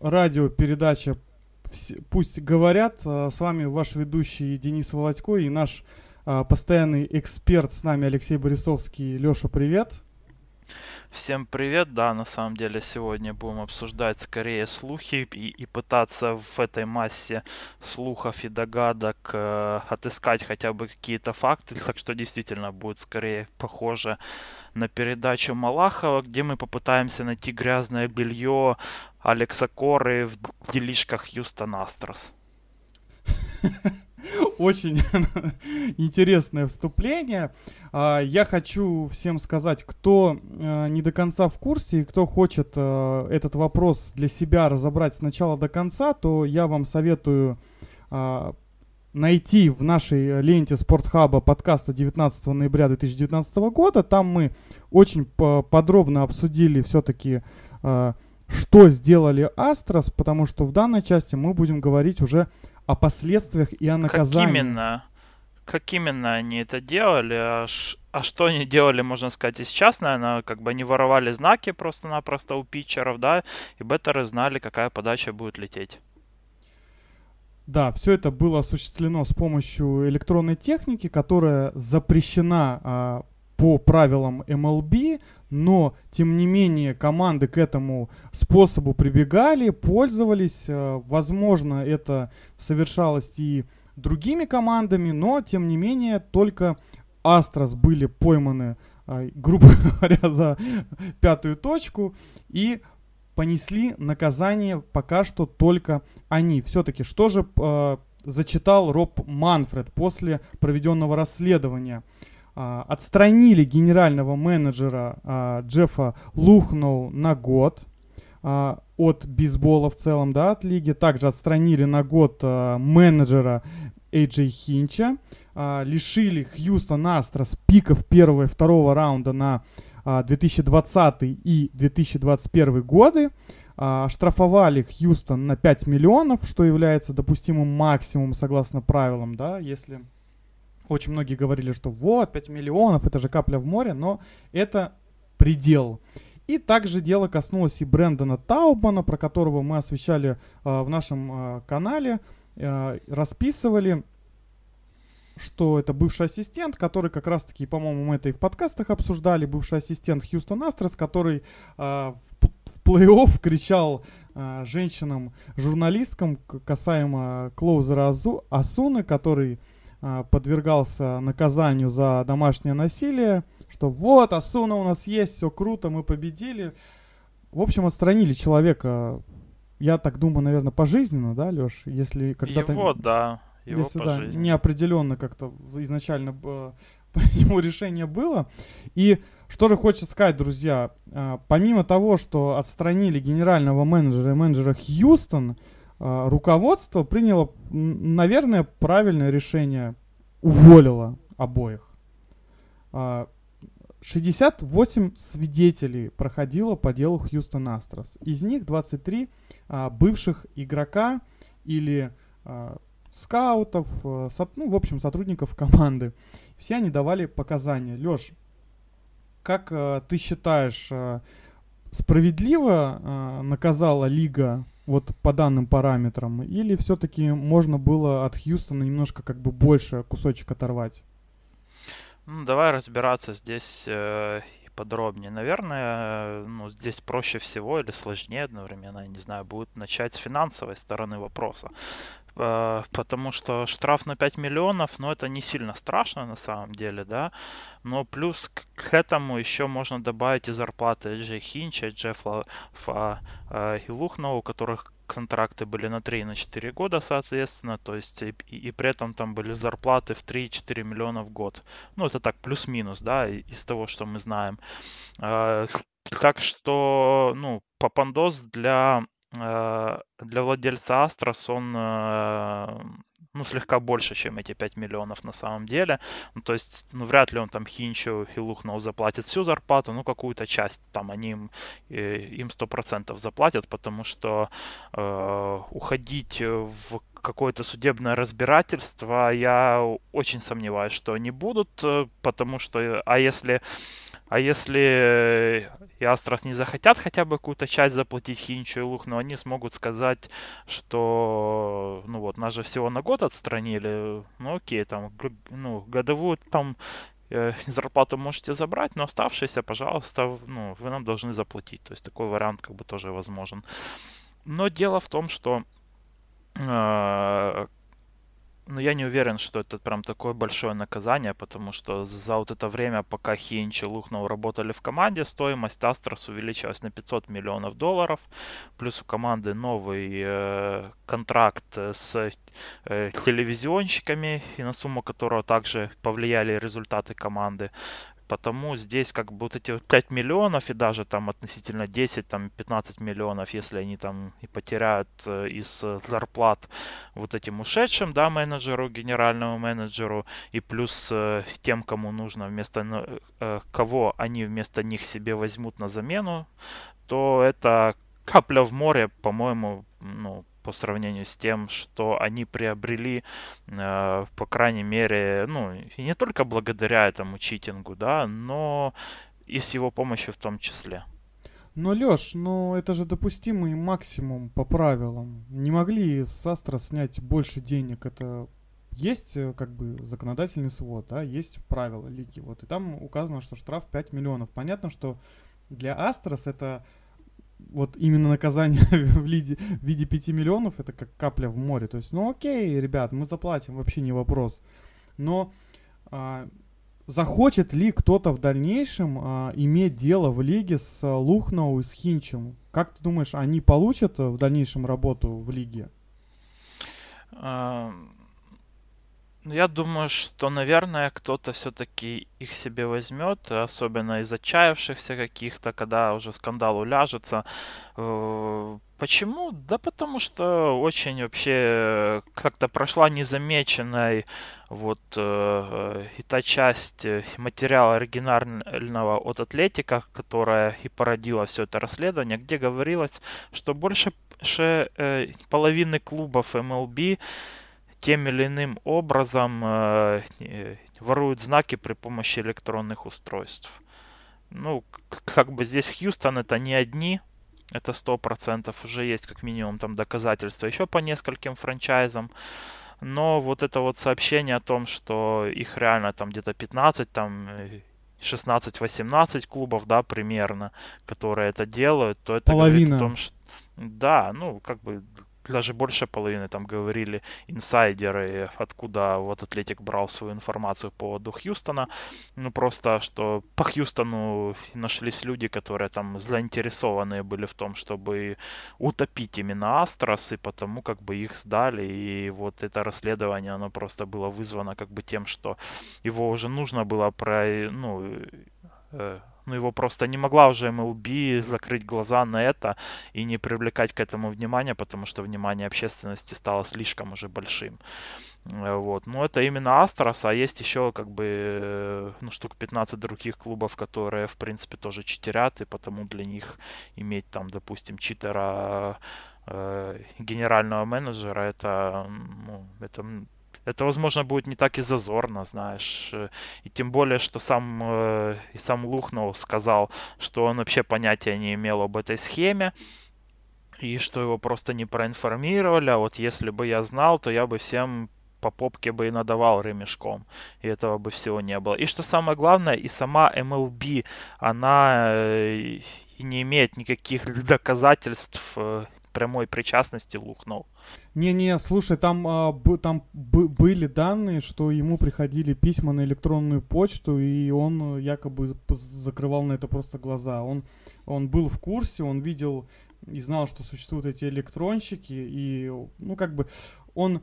радиопередача «Пусть говорят». А, с вами ваш ведущий Денис Володько и наш а, постоянный эксперт с нами Алексей Борисовский. Леша, привет! Всем привет, да, на самом деле сегодня будем обсуждать скорее слухи и, и пытаться в этой массе слухов и догадок э, отыскать хотя бы какие-то факты, так что действительно будет скорее похоже на передачу Малахова, где мы попытаемся найти грязное белье Алекса Коры в делишках Хьюстон Астрос. Очень интересное вступление. А, я хочу всем сказать, кто э, не до конца в курсе и кто хочет э, этот вопрос для себя разобрать с начала до конца, то я вам советую а, найти в нашей ленте Спортхаба подкаста 19 ноября 2019 года. Там мы очень подробно обсудили все-таки, а, что сделали Астрос, потому что в данной части мы будем говорить уже о последствиях и о наказании. Как именно? Как именно они это делали? А, ш... а что они делали, можно сказать, и сейчас, наверное, как бы они воровали знаки просто-напросто у питчеров, да, и беттеры знали, какая подача будет лететь. Да, все это было осуществлено с помощью электронной техники, которая запрещена а, по правилам MLB, но тем не менее команды к этому способу прибегали, пользовались. Э, возможно, это совершалось и другими командами, но тем не менее только Астрос были пойманы, э, грубо говоря, за пятую точку и понесли наказание пока что только они. Все-таки что же э, зачитал Роб Манфред после проведенного расследования? А, отстранили генерального менеджера а, Джеффа Лухноу на год а, от бейсбола в целом, да, от лиги. Также отстранили на год а, менеджера Эйджей Хинча. Лишили Хьюстон Астрос пиков первого и второго раунда на а, 2020 и 2021 годы. А, штрафовали Хьюстон на 5 миллионов, что является допустимым максимумом согласно правилам, да, если очень многие говорили, что вот, 5 миллионов, это же капля в море, но это предел. И также дело коснулось и Брэндона Таубмана, про которого мы освещали э, в нашем э, канале, э, расписывали, что это бывший ассистент, который как раз-таки, по-моему, мы это и в подкастах обсуждали, бывший ассистент Хьюстон Астрос, который э, в, в плей-офф кричал э, женщинам-журналисткам касаемо клоузера Азу, Асуны, который подвергался наказанию за домашнее насилие, что вот, Асуна у нас есть, все круто, мы победили. В общем, отстранили человека, я так думаю, наверное, пожизненно, да, Леш? Если когда-то... Его, да, его если, да, неопределенно как-то изначально по нему решение было. И что же хочется сказать, друзья, а, помимо того, что отстранили генерального менеджера и менеджера Хьюстон, руководство приняло, наверное, правильное решение, уволило обоих. 68 а, свидетелей проходило по делу Хьюстон Астрос. Из них 23 а, бывших игрока или скаутов, ну, в общем, сотрудников команды. Все они давали показания. Леш, как ты считаешь, справедливо наказала лига вот по данным параметрам, или все-таки можно было от Хьюстона немножко как бы больше кусочек оторвать? Ну, давай разбираться здесь э, подробнее. Наверное, ну, здесь проще всего или сложнее одновременно, я не знаю, будет начать с финансовой стороны вопроса. Э, потому что штраф на 5 миллионов, ну, это не сильно страшно на самом деле, да, но плюс к этому еще можно добавить и зарплаты Джей Хинча, Джеффа Фа, э, и Лухна, у которых контракты были на 3 и на 4 года, соответственно, то есть и, и, при этом там были зарплаты в 3-4 миллиона в год. Ну, это так, плюс-минус, да, из того, что мы знаем. Э, так что, ну, Папандос для э, для владельца Астрос он э, ну, слегка больше, чем эти 5 миллионов на самом деле. Ну, то есть, ну, вряд ли он там Хинчу и Лухноу заплатит всю зарплату, ну, какую-то часть там они им, им 100% заплатят, потому что э, уходить в какое-то судебное разбирательство, я очень сомневаюсь, что они будут, потому что, а если а если и Астрос не захотят хотя бы какую-то часть заплатить Хинчу и Лух, но они смогут сказать, что, ну вот, нас же всего на год отстранили, ну окей, там, ну, годовую там э, зарплату можете забрать, но оставшиеся, пожалуйста, ну, вы нам должны заплатить. То есть такой вариант как бы тоже возможен. Но дело в том, что э, ну, я не уверен, что это прям такое большое наказание, потому что за вот это время, пока Хинч и Лухнов работали в команде, стоимость Астрос увеличилась на 500 миллионов долларов. Плюс у команды новый э, контракт с э, телевизионщиками, и на сумму которого также повлияли результаты команды. Потому здесь как бы вот эти вот 5 миллионов и даже там относительно 10, там 15 миллионов, если они там и потеряют э, из э, зарплат вот этим ушедшим, да, менеджеру, генеральному менеджеру, и плюс э, тем, кому нужно вместо, кого они вместо них себе возьмут на замену, то это капля в море, по-моему, ну, по сравнению с тем, что они приобрели, э, по крайней мере, ну, и не только благодаря этому читингу, да, но и с его помощью в том числе. Но, Лёш, ну это же допустимый максимум по правилам. Не могли с Астра снять больше денег. Это есть э, как бы законодательный свод, да, есть правила лиги. Вот, и там указано, что штраф 5 миллионов. Понятно, что для Астрос это вот именно наказание в, виде, в виде 5 миллионов, это как капля в море. То есть, ну окей, ребят, мы заплатим, вообще не вопрос. Но а, захочет ли кто-то в дальнейшем а, иметь дело в лиге с Лухноу и с Хинчем? Как ты думаешь, они получат в дальнейшем работу в лиге? Я думаю, что, наверное, кто-то все-таки их себе возьмет, особенно из отчаявшихся каких-то, когда уже скандал уляжется. Э, почему? Да потому что очень вообще как-то прошла незамеченной вот э, и та часть материала оригинального от Атлетика, которая и породила все это расследование, где говорилось, что больше э, половины клубов MLB тем или иным образом э, воруют знаки при помощи электронных устройств. Ну, как бы здесь Хьюстон это не одни, это сто процентов уже есть как минимум там доказательства еще по нескольким франчайзам. Но вот это вот сообщение о том, что их реально там где-то 15, там 16-18 клубов, да, примерно, которые это делают, то это Половина. говорит о том, что да, ну, как бы даже больше половины там говорили инсайдеры, откуда вот Атлетик брал свою информацию по поводу Хьюстона. Ну, просто, что по Хьюстону нашлись люди, которые там заинтересованные были в том, чтобы утопить именно Астрос, и потому как бы их сдали. И вот это расследование, оно просто было вызвано как бы тем, что его уже нужно было про, ну, э, ну, его просто не могла уже MLB закрыть глаза на это и не привлекать к этому внимания, потому что внимание общественности стало слишком уже большим. Э, вот. Но это именно Астрос, а есть еще как бы э, ну, штук 15 других клубов, которые, в принципе, тоже читерят, и потому для них иметь там, допустим, читера э, генерального менеджера, это, ну, это это, возможно, будет не так и зазорно, знаешь. Э, и тем более, что сам, э, и сам Лухнов сказал, что он вообще понятия не имел об этой схеме, и что его просто не проинформировали, а вот если бы я знал, то я бы всем по попке бы и надавал ремешком, и этого бы всего не было. И что самое главное, и сама MLB, она э, не имеет никаких доказательств прямой причастности Лухнов. Не-не, слушай, там, а, б, там б, были данные, что ему приходили письма на электронную почту, и он э, якобы закрывал на это просто глаза. Он, он был в курсе, он видел и знал, что существуют эти электронщики, и, ну, как бы, он,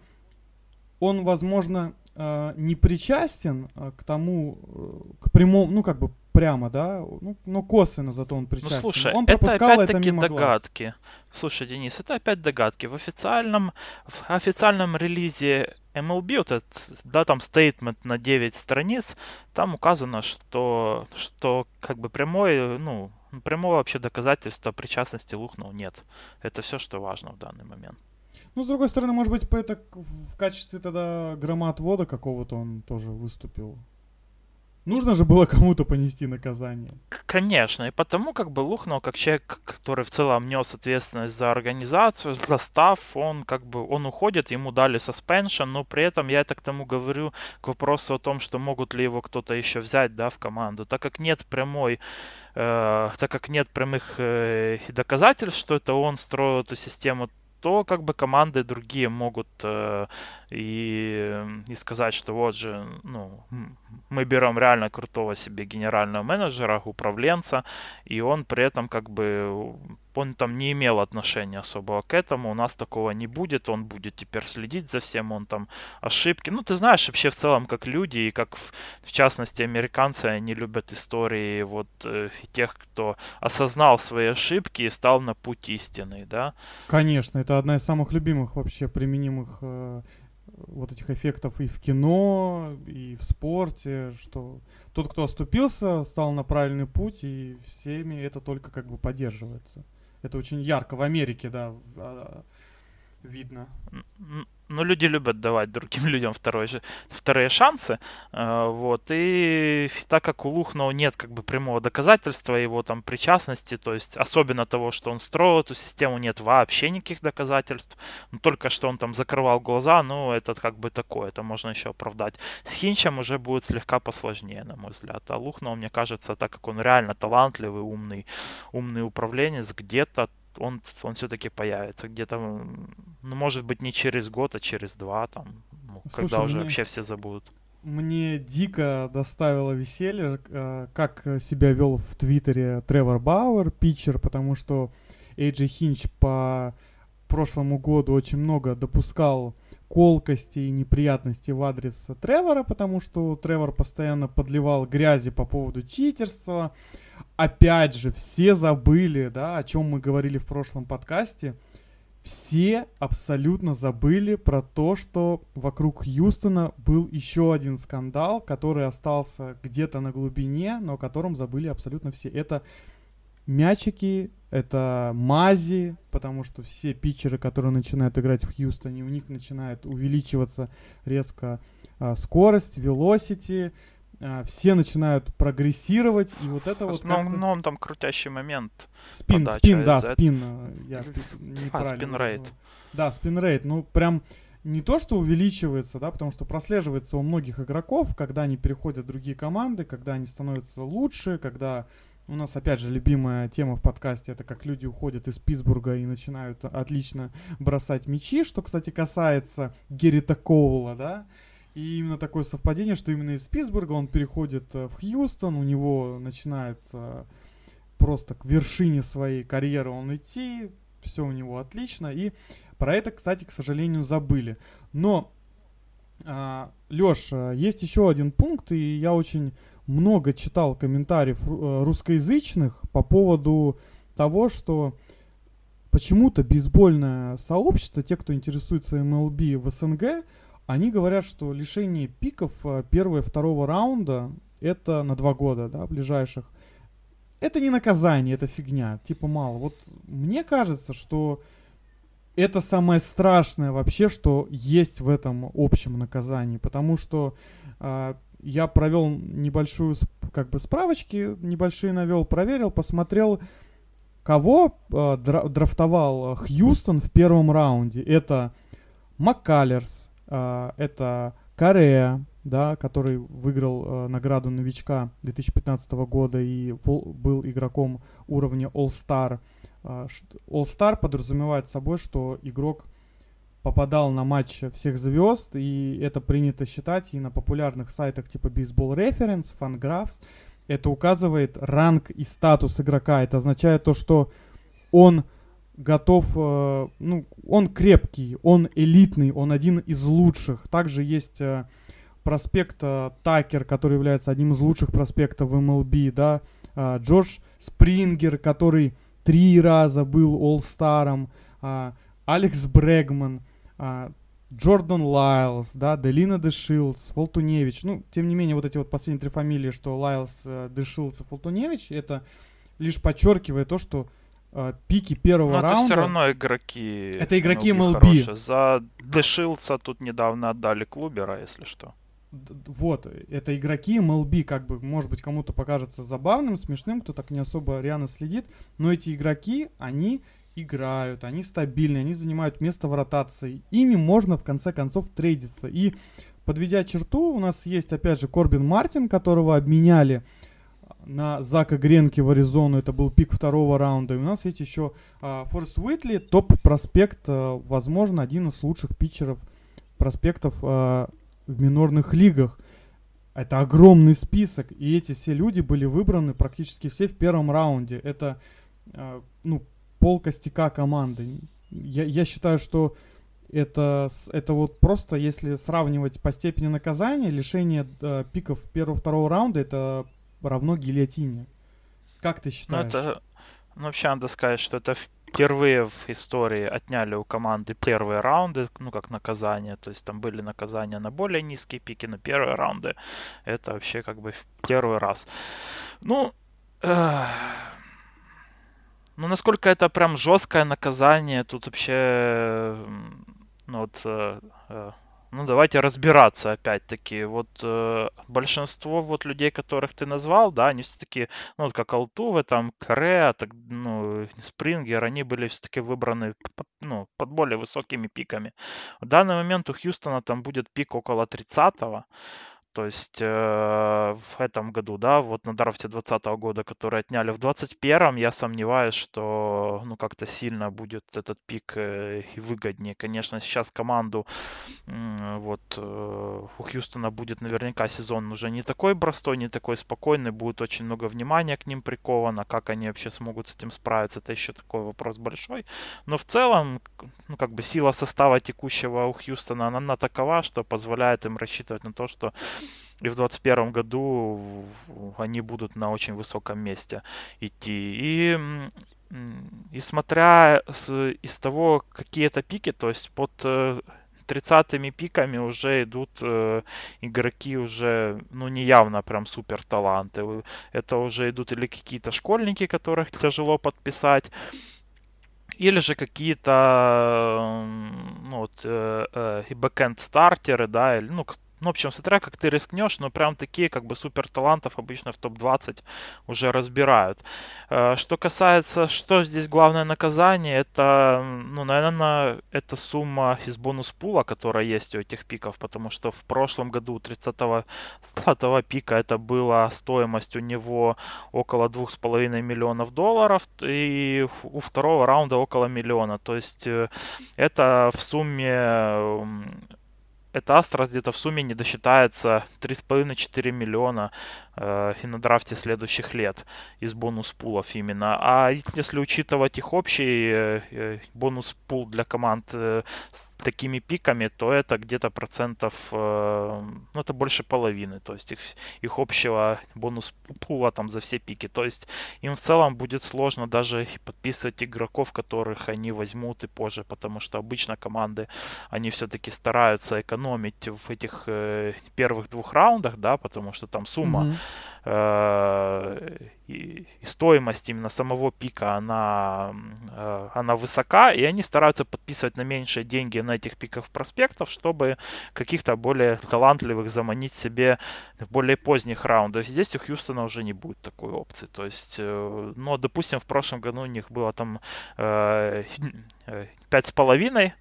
он, возможно, э, не причастен э, к тому, э, к прямому, ну как бы прямо, да, ну, но косвенно зато он Ну причастен. слушай, он это пропускал это опять-таки мимо глаз. догадки. Слушай, Денис, это опять догадки. В официальном, в официальном релизе MLB, вот этот, да, там стейтмент на 9 страниц, там указано, что, что как бы прямой, ну, прямого вообще доказательства причастности Лухнул нет. Это все, что важно в данный момент. Ну, с другой стороны, может быть, это в качестве тогда громоотвода какого-то он тоже выступил. Нужно же было кому-то понести наказание. Конечно, и потому как бы Лухнул, как человек, который в целом нес ответственность за организацию, за став, он как бы, он уходит, ему дали suspension, но при этом я это к тому говорю, к вопросу о том, что могут ли его кто-то еще взять, да, в команду, так как нет прямой, э, так как нет прямых э, доказательств, что это он строил эту систему, то как бы команды другие могут э, и, и сказать, что вот же, ну, мы берем реально крутого себе генерального менеджера, управленца, и он при этом как бы, он там не имел отношения особого к этому, у нас такого не будет, он будет теперь следить за всем, он там ошибки. Ну, ты знаешь, вообще в целом, как люди, и как в, в частности американцы, они любят истории вот э, тех, кто осознал свои ошибки и стал на путь истины, да. Конечно, это одна из самых любимых вообще применимых э, вот этих эффектов и в кино, и в спорте, что тот, кто оступился, стал на правильный путь, и всеми это только как бы поддерживается. Это очень ярко в Америке, да, а, видно. Ну, люди любят давать другим людям второй вторые шансы, э, вот, и так как у Лухнова нет как бы прямого доказательства его там причастности, то есть особенно того, что он строил эту систему, нет вообще никаких доказательств, ну, только что он там закрывал глаза, ну, это как бы такое, это можно еще оправдать. С Хинчем уже будет слегка посложнее, на мой взгляд, а Лухнов, мне кажется, так как он реально талантливый, умный, умный управленец, где-то он, он все-таки появится где-то, ну, может быть, не через год, а через два, там, ну, когда Слушай, уже мне- вообще все забудут. Мне дико доставило веселье, э, как себя вел в Твиттере Тревор Бауэр, питчер, потому что Эйджи Хинч по прошлому году очень много допускал колкости и неприятностей в адрес Тревора, потому что Тревор постоянно подливал грязи по поводу читерства. Опять же, все забыли, да, о чем мы говорили в прошлом подкасте. Все абсолютно забыли про то, что вокруг Хьюстона был еще один скандал, который остался где-то на глубине, но о котором забыли абсолютно все. Это мячики, это мази, потому что все питчеры, которые начинают играть в Хьюстоне, у них начинает увеличиваться резко а, скорость, velocity, все начинают прогрессировать, и вот это В вот основном ну, он там крутящий момент. Спин, спин, да, из спин. э, Я неправильно спин-рейт. Да, спин-рейт. Ну, прям не то, что увеличивается, да, потому что прослеживается у многих игроков, когда они переходят в другие команды, когда они становятся лучше, когда у нас, опять же, любимая тема в подкасте, это как люди уходят из Питтсбурга и начинают отлично бросать мячи, что, кстати, касается Геррита Коула, да, и именно такое совпадение, что именно из Питтсбурга он переходит э, в Хьюстон, у него начинает э, просто к вершине своей карьеры он идти, все у него отлично, и про это, кстати, к сожалению, забыли. Но, Леш, есть еще один пункт, и я очень много читал комментариев ру- э, русскоязычных по поводу того, что почему-то бейсбольное сообщество, те, кто интересуется MLB в СНГ, они говорят, что лишение пиков э, первого и второго раунда это на два года, да, ближайших. Это не наказание, это фигня, типа мало. Вот мне кажется, что это самое страшное вообще, что есть в этом общем наказании, потому что а, я провел небольшую, как бы справочки небольшие навел, проверил, посмотрел, кого дра- драфтовал Хьюстон в первом раунде. Это Маккалерс, а, это Корея, да, который выиграл а, награду новичка 2015 года и был игроком уровня All-Star. Ш- All-Star подразумевает собой, что игрок попадал на матч всех звезд, и это принято считать и на популярных сайтах типа Baseball Reference, Fangraphs. Это указывает ранг и статус игрока. Это означает то, что он готов, э, ну, он крепкий, он элитный, он один из лучших. Также есть э, проспект Такер, который является одним из лучших проспектов в MLB, да, а, Джордж Спрингер, который три раза был All-Star ом, а, Алекс Брегман, а, Джордан Лайлс, да, Делина Дешилдс, Фолтуневич. Ну, тем не менее, вот эти вот последние три фамилии, что Лайлс, э, Дешилдс и Фолтуневич, это лишь подчеркивает то, что э, пики первого Но раунда... это все равно игроки... Это игроки MLB. MLB. За Дешилдса тут недавно отдали Клубера, если что. Вот, это игроки MLB, как бы, может быть, кому-то покажется забавным, смешным, кто так не особо реально следит, но эти игроки, они играют, они стабильны, они занимают место в ротации. Ими можно в конце концов трейдиться. И подведя черту, у нас есть опять же Корбин Мартин, которого обменяли на Зака Гренки в Аризону. Это был пик второго раунда. И у нас есть еще а, Форест Уитли, топ-проспект, а, возможно, один из лучших питчеров проспектов а, в минорных лигах. Это огромный список, и эти все люди были выбраны практически все в первом раунде. Это, а, ну, пол костяка команды. Я, я считаю, что это, это вот просто, если сравнивать по степени наказания, лишение э, пиков первого-второго раунда, это равно гильотине. Как ты считаешь? Ну, это, ну, вообще надо сказать, что это впервые в истории отняли у команды первые раунды, ну, как наказание. То есть там были наказания на более низкие пики, но первые раунды это вообще как бы в первый раз. Ну, ну, насколько это прям жесткое наказание, тут вообще, ну вот, э, э, ну давайте разбираться опять-таки. Вот э, большинство вот людей, которых ты назвал, да, они все-таки, ну вот как Алтуве, там, Каре, так, ну, Спрингер, они были все-таки выбраны ну, под более высокими пиками. В данный момент у Хьюстона там будет пик около 30-го. То есть э, в этом году, да, вот на драфте 2020 года, который отняли в 2021, я сомневаюсь, что ну как-то сильно будет этот пик э, и выгоднее. Конечно, сейчас команду э, вот э, у Хьюстона будет наверняка сезон уже не такой простой, не такой спокойный, будет очень много внимания к ним приковано, как они вообще смогут с этим справиться, это еще такой вопрос большой. Но в целом, ну как бы сила состава текущего у Хьюстона, она, она такова, что позволяет им рассчитывать на то, что и в 2021 году они будут на очень высоком месте идти. И, и смотря с, из того, какие это пики, то есть под 30-ми э, пиками уже идут э, игроки уже, ну, не явно прям супер таланты. Это уже идут или какие-то школьники, которых тяжело подписать, или же какие-то ну, вот, э, э, back-end стартеры, да, или, ну, ну, в общем, смотря как ты рискнешь, но прям такие как бы супер талантов обычно в топ-20 уже разбирают. Э, что касается, что здесь главное наказание, это, ну, наверное, это сумма из бонус-пула, которая есть у этих пиков, потому что в прошлом году 30-го пика это была стоимость у него около 2,5 миллионов долларов, и у второго раунда около миллиона. То есть э, это в сумме это Астрос где-то в сумме не досчитается 3,5-4 миллиона и на драфте следующих лет из бонус пулов именно. А если учитывать их общий э, э бонус пул для команд э, с такими пиками, то это где-то процентов, э, ну это больше половины, то есть их, их общего бонус пула там за все пики. То есть им в целом будет сложно даже подписывать игроков, которых они возьмут и позже, потому что обычно команды, они все-таки стараются экономить в этих э, первых двух раундах, да, потому что там сумма mm-hmm Э, и, стоимость именно самого пика, она, э, она высока, и они стараются подписывать на меньшие деньги на этих пиках проспектов, чтобы каких-то более талантливых заманить себе в более поздних раундах. Здесь у Хьюстона уже не будет такой опции. То есть, э, но, допустим, в прошлом году у них было там пять с половиной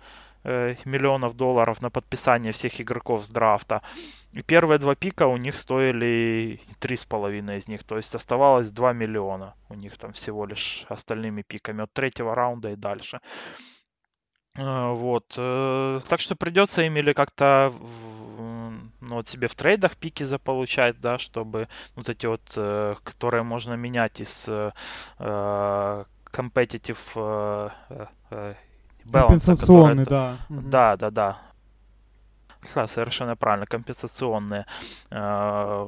Э, миллионов долларов на подписание всех игроков с драфта. И первые два пика у них стоили три с половиной из них. То есть оставалось 2 миллиона у них там всего лишь остальными пиками от третьего раунда и дальше. Э, вот. Э, так что придется им или как-то ну, вот себе в трейдах пики заполучать, да, чтобы вот эти вот, которые можно менять из competitive Компенсационный, да. Да, да, да. да, совершенно правильно, компенсационные. Э,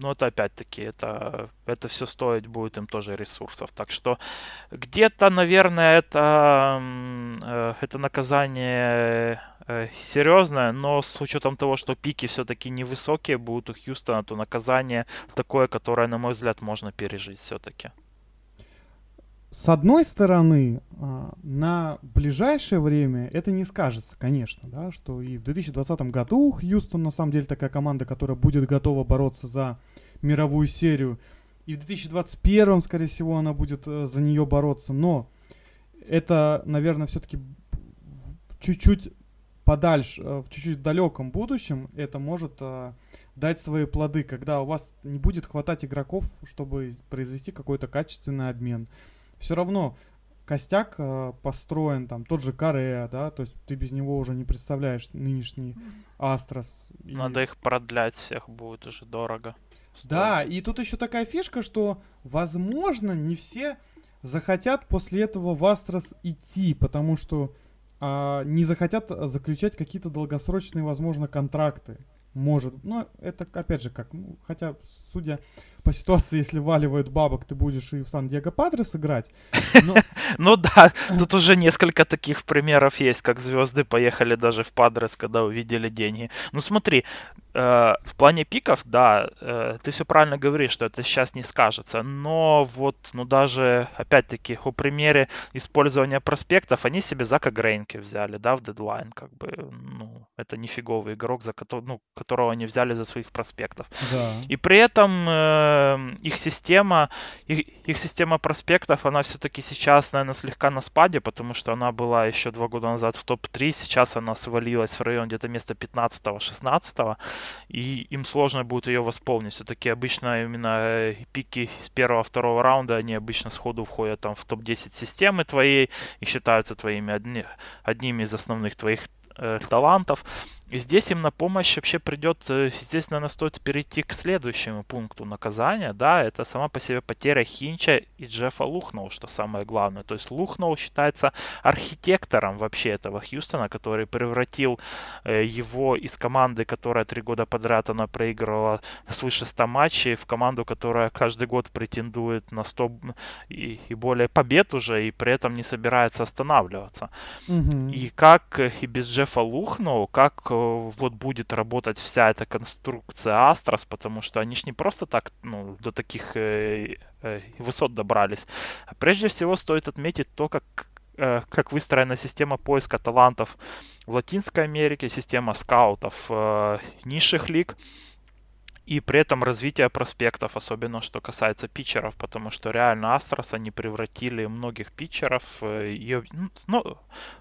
но это опять-таки, это, это все стоить будет им тоже ресурсов. Так что где-то, наверное, это, э, это наказание э, серьезное, но с учетом того, что пики все-таки невысокие будут у Хьюстона, то наказание такое, которое, на мой взгляд, можно пережить все-таки. С одной стороны, а, на ближайшее время это не скажется, конечно, да, что и в 2020 году Хьюстон на самом деле такая команда, которая будет готова бороться за мировую серию, и в 2021, скорее всего, она будет э, за нее бороться, но это, наверное, все-таки чуть-чуть подальше, э, в чуть-чуть далеком будущем это может э, дать свои плоды, когда у вас не будет хватать игроков, чтобы произвести какой-то качественный обмен все равно костяк э, построен, там, тот же Корея, да, то есть ты без него уже не представляешь нынешний Астрос. И... Надо их продлять всех, будет уже дорого. Стоить. Да, и тут еще такая фишка, что, возможно, не все захотят после этого в Астрос идти, потому что а, не захотят заключать какие-то долгосрочные, возможно, контракты. Может, но это опять же как, ну, хотя, судя по ситуации, если валивают бабок, ты будешь и в Сан-Диего Падрес играть. Ну да, тут уже несколько таких примеров есть, как звезды поехали даже в Падрес, когда увидели деньги. Ну смотри, э, в плане пиков, да, э, ты все правильно говоришь, что это сейчас не скажется, но вот, ну даже, опять-таки, у примере использования проспектов, они себе Зака Грейнки взяли, да, в дедлайн, как бы, ну, это нифиговый игрок, за ну, которого они взяли за своих проспектов. Да. И при этом Эм, их система, их, их система проспектов, она все-таки сейчас, наверное, слегка на спаде, потому что она была еще два года назад в топ-3, сейчас она свалилась в район где-то места 15-16, и им сложно будет ее восполнить. Все-таки обычно именно э, пики с первого-второго раунда, они обычно сходу входят там в топ-10 системы твоей и считаются твоими одни, одними из основных твоих э, талантов. И здесь им на помощь вообще придет, э, здесь, наверное, стоит перейти к следующему пункту наказания, да, это сама по себе потеря Хинча и Джеффа Лухноу, что самое главное. То есть Лухноу считается архитектором вообще этого Хьюстона, который превратил э, его из команды, которая три года подряд она проигрывала свыше 100 матчей, в команду, которая каждый год претендует на 100 и, и более побед уже, и при этом не собирается останавливаться. Угу. И как и без Джеффа Лухноу, как вот будет работать вся эта конструкция Астрос, потому что они ж не просто так ну, до таких э, э, высот добрались. А прежде всего стоит отметить то, как э, как выстроена система поиска талантов в Латинской Америке, система скаутов э, низших лиг и при этом развитие проспектов, особенно что касается питчеров, потому что реально Астрос они превратили многих питчеров, э, и, ну, ну,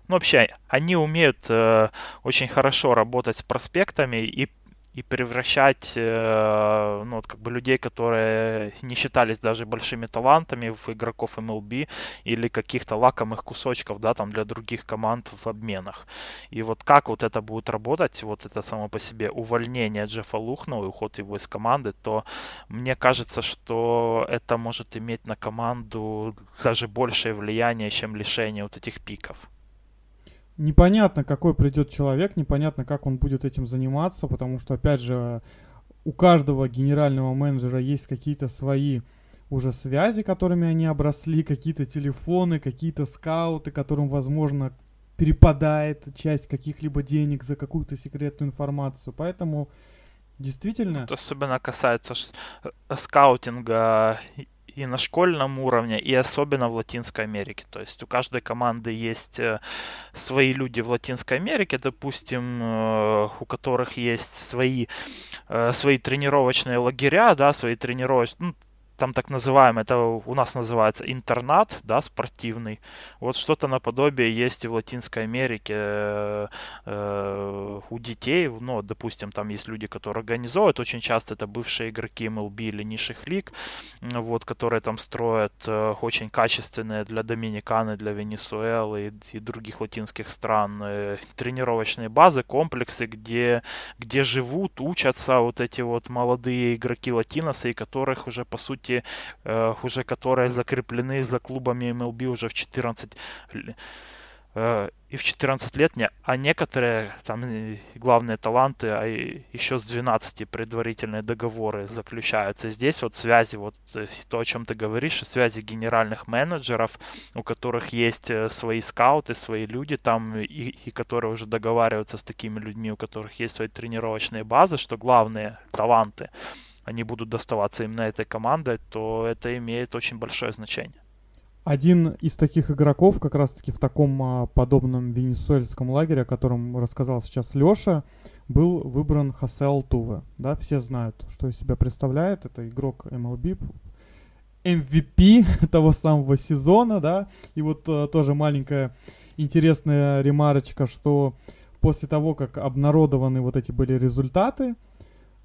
вообще, они умеют э, очень хорошо работать с проспектами и и превращать э, ну, вот как бы людей, которые не считались даже большими талантами в игроков MLB или каких-то лакомых кусочков, да, там для других команд в обменах. И вот как вот это будет работать, вот это само по себе увольнение Джеффа Лухнова и уход его из команды, то мне кажется, что это может иметь на команду даже большее влияние, чем лишение вот этих пиков непонятно, какой придет человек, непонятно, как он будет этим заниматься, потому что, опять же, у каждого генерального менеджера есть какие-то свои уже связи, которыми они обросли, какие-то телефоны, какие-то скауты, которым, возможно, перепадает часть каких-либо денег за какую-то секретную информацию. Поэтому действительно... Это особенно касается э, скаутинга и на школьном уровне, и особенно в Латинской Америке. То есть у каждой команды есть э, свои люди в Латинской Америке, допустим, э, у которых есть свои, э, свои тренировочные лагеря, да, свои тренировочные, ну, там так называемый, это у нас называется интернат, да, спортивный. Вот что-то наподобие есть и в Латинской Америке э, э, у детей, ну, допустим, там есть люди, которые организовывают, очень часто это бывшие игроки MLB или низших лиг, вот, которые там строят э, очень качественные для Доминиканы, для Венесуэлы и, и других латинских стран э, тренировочные базы, комплексы, где, где живут, учатся вот эти вот молодые игроки латиносы, и которых уже, по сути, э, уже которые закреплены за клубами MLB уже в 14 Э, и в 14 лет, а некоторые там главные таланты, а еще с 12 предварительные договоры заключаются. Здесь вот связи, вот э, то, о чем ты говоришь, связи генеральных менеджеров, у которых есть э, свои скауты, свои люди там, и, и которые уже договариваются с такими людьми, у которых есть свои тренировочные базы, что главные таланты, они будут доставаться именно этой командой, то это имеет очень большое значение. Один из таких игроков, как раз-таки в таком а, подобном венесуэльском лагере, о котором рассказал сейчас Леша, был выбран Хосе Алтуве. Да, все знают, что из себя представляет. Это игрок MLB, MVP того самого сезона, да. И вот а, тоже маленькая интересная ремарочка, что после того, как обнародованы вот эти были результаты,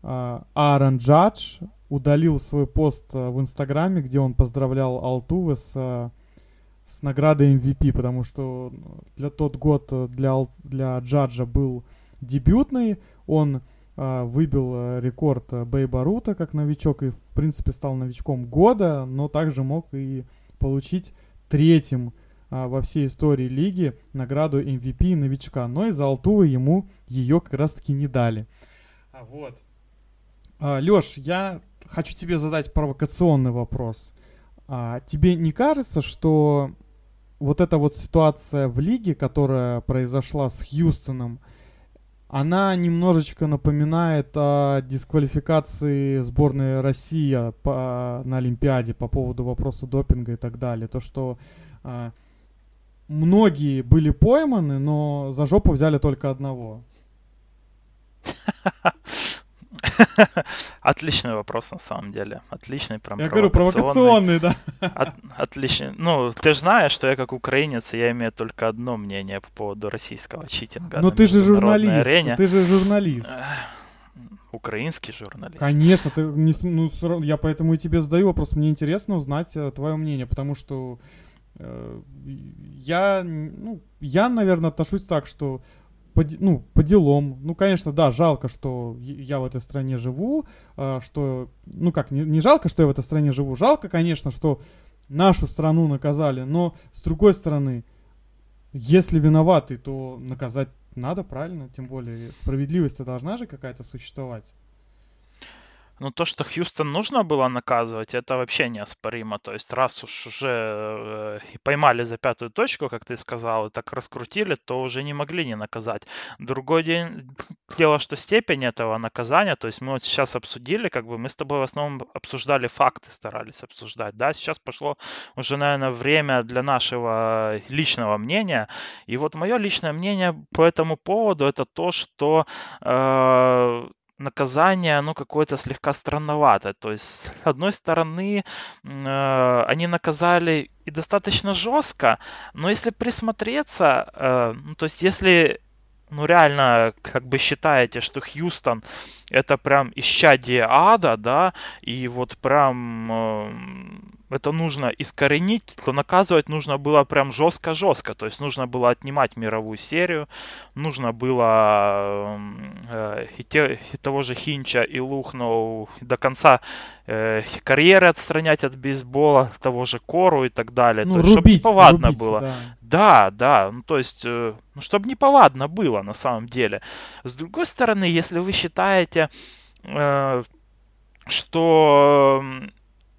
Аарон Джадж удалил свой пост э, в Инстаграме, где он поздравлял Алтувы с, э, с наградой MVP, потому что для тот год э, для, для Джаджа был дебютный, он э, выбил рекорд Бейба Рута как новичок и, в принципе, стал новичком года, но также мог и получить третьим э, во всей истории лиги награду MVP новичка, но из-за Алтувы ему ее как раз-таки не дали. А, вот. А, Леш, я хочу тебе задать провокационный вопрос. А, тебе не кажется, что вот эта вот ситуация в лиге, которая произошла с Хьюстоном, она немножечко напоминает о дисквалификации сборной России по, на Олимпиаде по поводу вопроса допинга и так далее. То, что а, многие были пойманы, но за жопу взяли только одного. Отличный вопрос на самом деле. Отличный, прям Я говорю, провокационный, да. От, отличный. Ну, ты же знаешь, что я как украинец, я имею только одно мнение по поводу российского читинга. Ну ты же журналист, арене. ты же журналист. Украинский журналист. Конечно, ты не, ну, я поэтому и тебе задаю вопрос. Мне интересно узнать э, твое мнение, потому что э, я, ну, я, наверное, отношусь так, что по, ну, по делам. Ну, конечно, да, жалко, что я в этой стране живу, э, что, ну как, не, не жалко, что я в этой стране живу, жалко, конечно, что нашу страну наказали, но с другой стороны, если виноваты, то наказать надо, правильно, тем более справедливость должна же какая-то существовать. Ну, то, что Хьюстон нужно было наказывать, это вообще неоспоримо. То есть, раз уж уже э, поймали за пятую точку, как ты сказал, и так раскрутили, то уже не могли не наказать. Другой день, дело, что степень этого наказания, то есть мы вот сейчас обсудили, как бы мы с тобой в основном обсуждали факты, старались обсуждать, да, сейчас пошло уже, наверное, время для нашего личного мнения. И вот мое личное мнение по этому поводу, это то, что э, наказание, оно какое-то слегка странновато. То есть, с одной стороны, э, они наказали и достаточно жестко, но если присмотреться, э, ну, то есть, если ну реально как бы считаете, что Хьюстон это прям исчадие ада, да, и вот прям э, это нужно искоренить, то наказывать нужно было прям жестко-жестко. То есть нужно было отнимать мировую серию, нужно было э, и, те, и того же Хинча и Лухноу до конца э, карьеры отстранять от бейсбола, того же Кору и так далее. Ну, то есть, рубить, чтобы неповадно рубить, было. Да. да, да, ну то есть, э, ну чтобы неповадно было на самом деле. С другой стороны, если вы считаете, э, что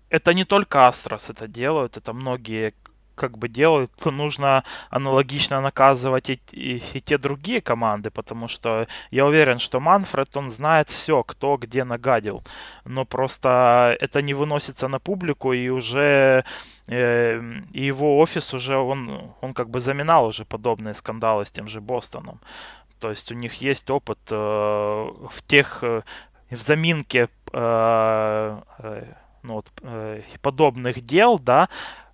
это не только Астрос это делают, это многие как бы делают, то нужно аналогично наказывать и, и, и те другие команды, потому что я уверен, что Манфред, он знает все, кто где нагадил, но просто это не выносится на публику, и уже э, его офис уже, он, он как бы заминал уже подобные скандалы с тем же Бостоном. То есть у них есть опыт э, в тех, э, в заминке э, э ну, вот, э, подобных дел, да,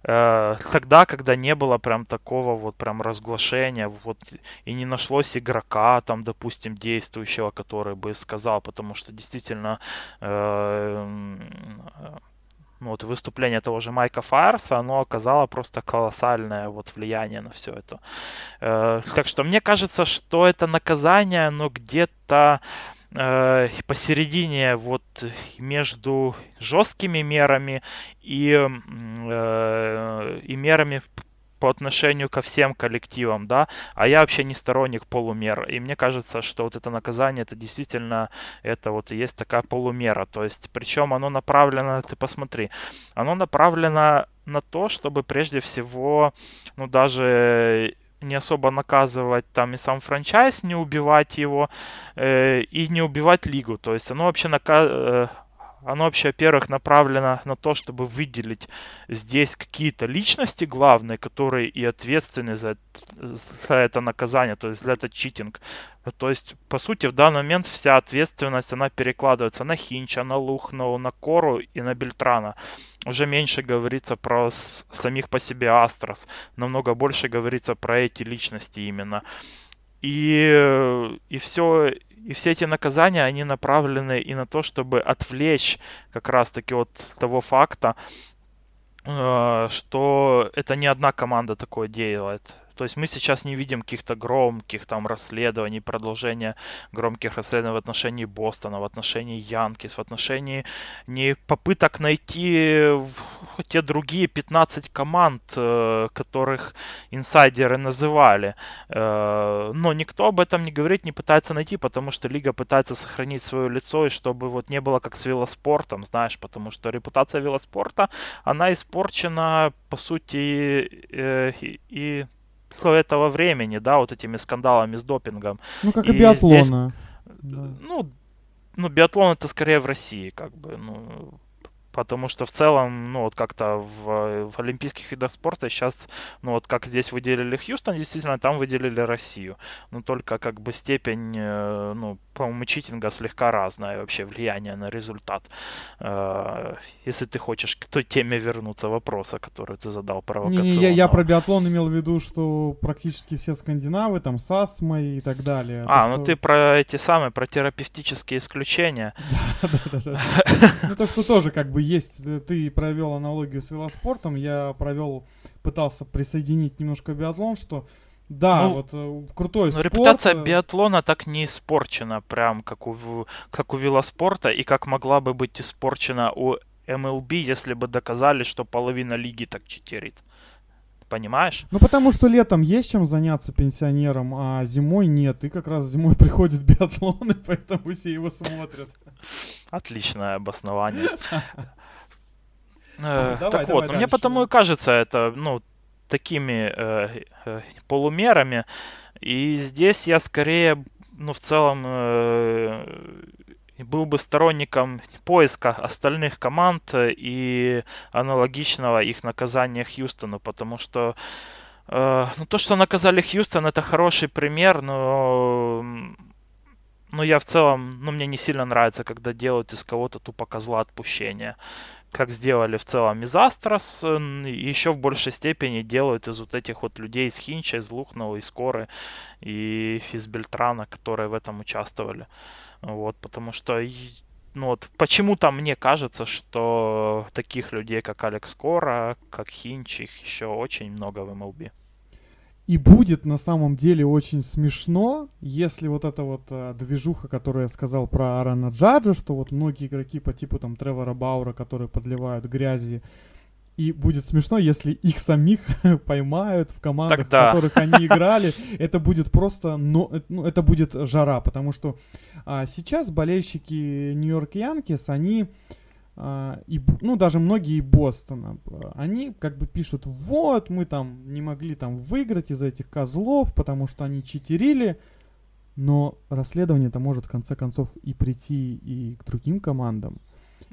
э, тогда, когда не было прям такого вот прям разглашения, вот, и не нашлось игрока там, допустим, действующего, который бы сказал, потому что действительно э, ну, вот выступление того же Майка Фарса, оно оказало просто колоссальное вот влияние на все это. Э, так что мне кажется, что это наказание, оно где-то э, посередине вот между жесткими мерами и, э, и мерами по отношению ко всем коллективам, да, а я вообще не сторонник полумер. И мне кажется, что вот это наказание, это действительно, это вот и есть такая полумера. То есть, причем оно направлено, ты посмотри, оно направлено на то, чтобы прежде всего, ну, даже не особо наказывать там и сам франчайз, не убивать его э, и не убивать лигу. То есть оно вообще нака- э, оно вообще, во-первых, направлено на то, чтобы выделить здесь какие-то личности главные, которые и ответственны за, за это наказание, то есть за этот читинг. То есть, по сути, в данный момент вся ответственность, она перекладывается на Хинча, на Лухноу, на Кору и на Бельтрана. Уже меньше говорится про самих по себе Астрос, намного больше говорится про эти личности именно. И, и все, и все эти наказания, они направлены и на то, чтобы отвлечь как раз-таки от того факта, э, что это не одна команда такое делает. То есть мы сейчас не видим каких-то громких там расследований, продолжения громких расследований в отношении Бостона, в отношении Янкис, в отношении не попыток найти те другие 15 команд, э, которых инсайдеры называли. Э, но никто об этом не говорит, не пытается найти, потому что лига пытается сохранить свое лицо, и чтобы вот не было как с велоспортом, знаешь, потому что репутация велоспорта, она испорчена, по сути, э, и, и этого времени, да, вот этими скандалами с допингом. Ну, как и, и биатлона. Здесь, да. Ну, ну, биатлон это скорее в России, как бы, ну, потому что в целом, ну, вот как-то в, в олимпийских видах спорта сейчас, ну, вот как здесь выделили Хьюстон, действительно, там выделили Россию. Но только как бы степень, э, ну, по-моему, читинга слегка разная вообще, влияние на результат. Э, если ты хочешь к той теме вернуться, вопроса, который ты задал провокационно. Не, не, я, я про биатлон имел в виду, что практически все скандинавы, там, с астмой и так далее. А, то, ну ты про эти самые, про терапевтические исключения. Да, да, да. Ну то, что тоже как бы есть, э, ты провел аналогию с велоспортом, я провел, пытался присоединить немножко биатлон, что да, ну, вот э, крутой но спорт. репутация э, биатлона так не испорчена, прям как у, как у велоспорта, и как могла бы быть испорчена у MLB, если бы доказали, что половина лиги так читерит. Понимаешь? Ну, потому что летом есть чем заняться пенсионером, а зимой нет. И как раз зимой приходит биатлон, и поэтому все его смотрят. Отличное обоснование. Э, так вот, мне потому и кажется это, ну, такими э, э, полумерами. И здесь я скорее, ну, в целом, э, был бы сторонником поиска остальных команд и аналогичного их наказания Хьюстону, потому что э, ну, то, что наказали Хьюстон, это хороший пример, но но я в целом, ну, мне не сильно нравится, когда делают из кого-то тупо козла отпущения как сделали в целом из Астрос, еще в большей степени делают из вот этих вот людей из Хинча, из Лухнова, из Коры и из Бельтрана, которые в этом участвовали. Вот, потому что ну вот почему-то мне кажется, что таких людей, как Алекс Кора, как Хинч, их еще очень много в MLB. И будет на самом деле очень смешно, если вот эта вот а, движуха, которую я сказал про Аарона Джаджа, что вот многие игроки по типу там Тревора Баура, которые подливают грязи, и будет смешно, если их самих поймают в командах, Тогда. в которых они играли. Это будет просто, ну, ну, это будет жара, потому что а, сейчас болельщики Нью-Йорк Янкис, они и, ну, даже многие Бостона, они как бы пишут, вот, мы там не могли там выиграть из этих козлов, потому что они читерили, но расследование-то может в конце концов и прийти и к другим командам.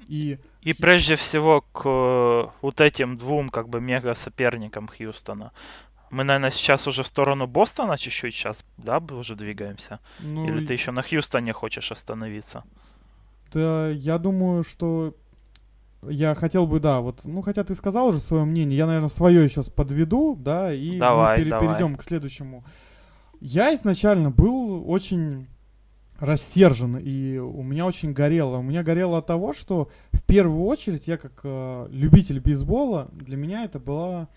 И, и прежде всего к э, вот этим двум как бы мега соперникам Хьюстона. Мы, наверное, сейчас уже в сторону Бостона чуть-чуть сейчас, да, уже двигаемся? Ну, Или ты еще на Хьюстоне хочешь остановиться? Да, я думаю, что я хотел бы, да, вот, ну, хотя ты сказал уже свое мнение, я, наверное, свое сейчас подведу, да, и давай, мы пере- давай. перейдем к следующему. Я изначально был очень рассержен, и у меня очень горело. У меня горело от того, что в первую очередь я как э, любитель бейсбола, для меня это было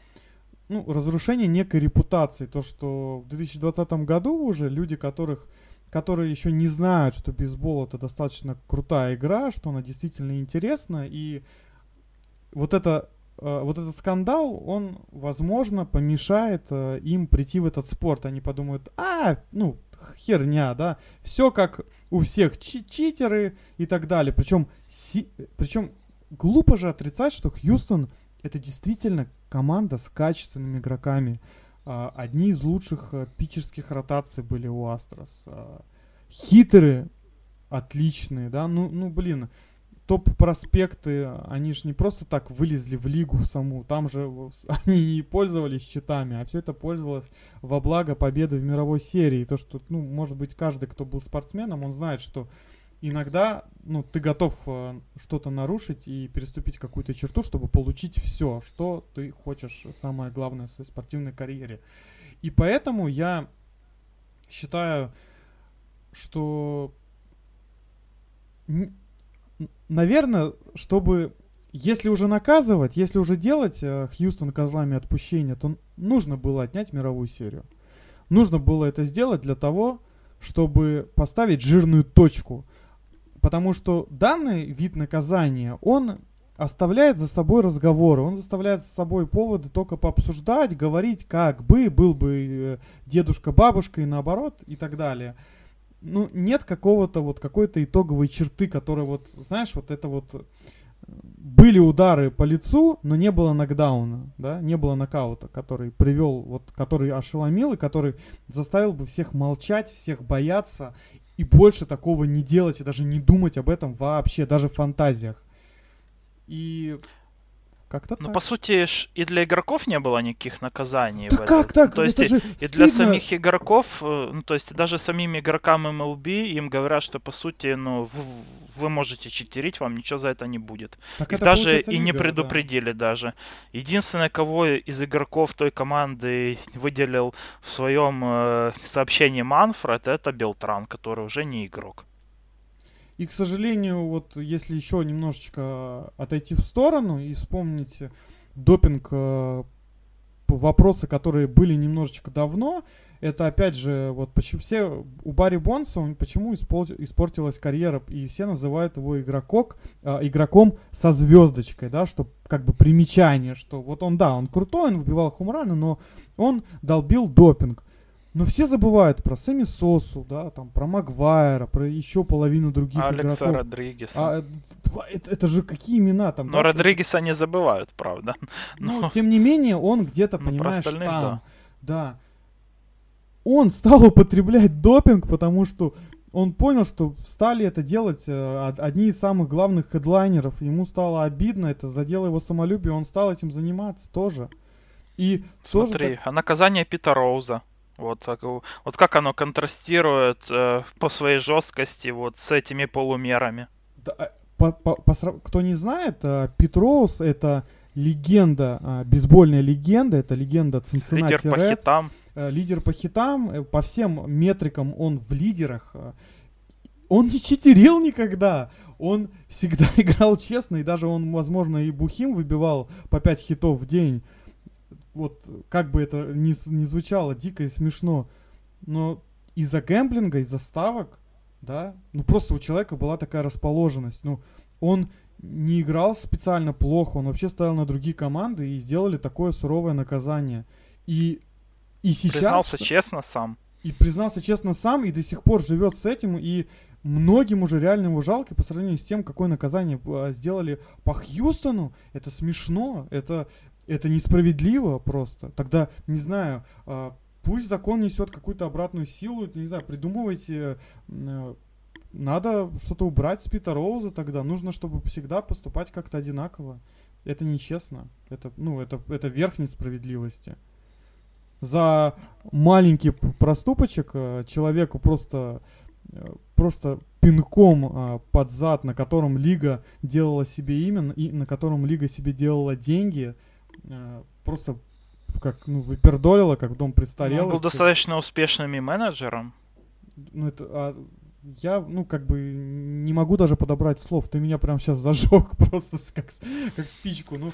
ну, разрушение некой репутации. То, что в 2020 году уже люди, которых которые еще не знают, что бейсбол это достаточно крутая игра, что она действительно интересна, и вот это э, вот этот скандал, он, возможно, помешает э, им прийти в этот спорт. Они подумают, а, ну, херня, да, все как у всех чи читеры и так далее. Причем, си причем глупо же отрицать, что Хьюстон это действительно команда с качественными игроками. А, одни из лучших а, питчерских ротаций были у Астрос. А, хитеры отличные, да, ну, ну блин, топ-проспекты, они же не просто так вылезли в лигу саму, там же они не пользовались счетами, а все это пользовалось во благо победы в мировой серии. То, что, ну, может быть, каждый, кто был спортсменом, он знает, что иногда, ну, ты готов э, что-то нарушить и переступить какую-то черту, чтобы получить все, что ты хочешь, самое главное, в своей спортивной карьере. И поэтому я считаю, что, наверное, чтобы, если уже наказывать, если уже делать э, Хьюстон козлами отпущения, то нужно было отнять мировую серию. Нужно было это сделать для того, чтобы поставить жирную точку – Потому что данный вид наказания, он оставляет за собой разговоры, он заставляет за собой поводы только пообсуждать, говорить, как бы, был бы э, дедушка, бабушка и наоборот и так далее. Ну, нет какого-то вот какой-то итоговой черты, которая вот, знаешь, вот это вот э, были удары по лицу, но не было нокдауна, да, не было нокаута, который привел, вот, который ошеломил и который заставил бы всех молчать, всех бояться и больше такого не делать и даже не думать об этом вообще, даже в фантазиях. И как-то Ну, по сути, и для игроков не было никаких наказаний. Да как так? То есть, и, и для самих игроков, э, ну, то есть, даже самим игрокам MLB им говорят, что, по сути, ну, вы, вы можете читерить, вам ничего за это не будет. Так Их даже и не предупредили да. даже. Единственное, кого из игроков той команды выделил в своем э, сообщении Манфред, это Белтран, который уже не игрок. И, к сожалению, вот если еще немножечко отойти в сторону и вспомнить допинг, э, вопросы, которые были немножечко давно, это опять же, вот почему все у Барри Бонса, он, почему испортилась карьера, и все называют его игрокок, э, игроком со звездочкой, да, что как бы примечание, что вот он, да, он крутой, он выбивал хумраны, но он долбил допинг. Но все забывают про Сэмми Сосу, да, там, про Магуайра, про еще половину других Алекса игроков. Родригеса. А, это, это же какие имена там? Но да? Родригеса не забывают, правда. Но... Ну, тем не менее, он где-то, ну, понимаешь, там. Да. да. Он стал употреблять допинг, потому что он понял, что стали это делать э, одни из самых главных хедлайнеров. Ему стало обидно, это задело его самолюбие, он стал этим заниматься тоже. И Смотри, тоже... а наказание Пита Роуза. Вот, так, вот как оно контрастирует э, по своей жесткости вот с этими полумерами. Да, э, по, по, по, кто не знает, э, Петроус это легенда, э, бейсбольная легенда, это легенда Цинциннати Лидер по хитам. Э, лидер по хитам, э, по всем метрикам он в лидерах. Он не читерил никогда. Он всегда играл честно, и даже он, возможно, и Бухим выбивал по 5 хитов в день вот как бы это ни, ни звучало дико и смешно, но из-за гэмблинга, из-за ставок, да, ну просто у человека была такая расположенность, ну он не играл специально плохо, он вообще ставил на другие команды и сделали такое суровое наказание. И, и сейчас... Признался честно сам. И признался честно сам, и до сих пор живет с этим, и многим уже реально его жалко по сравнению с тем, какое наказание а, сделали по Хьюстону. Это смешно, это это несправедливо просто. Тогда, не знаю, э, пусть закон несет какую-то обратную силу, не знаю, придумывайте, э, надо что-то убрать с Пита Роуза тогда. Нужно, чтобы всегда поступать как-то одинаково. Это нечестно. Это, ну, это, это верх несправедливости. За маленький проступочек э, человеку просто, э, просто пинком э, под зад, на котором лига делала себе имя, и на котором лига себе делала деньги – просто как, ну, выпердолила, как дом престарелых. Он был достаточно успешным и менеджером. Ну, это, а, я, ну, как бы не могу даже подобрать слов. Ты меня прям сейчас зажег просто как, как спичку. Ну,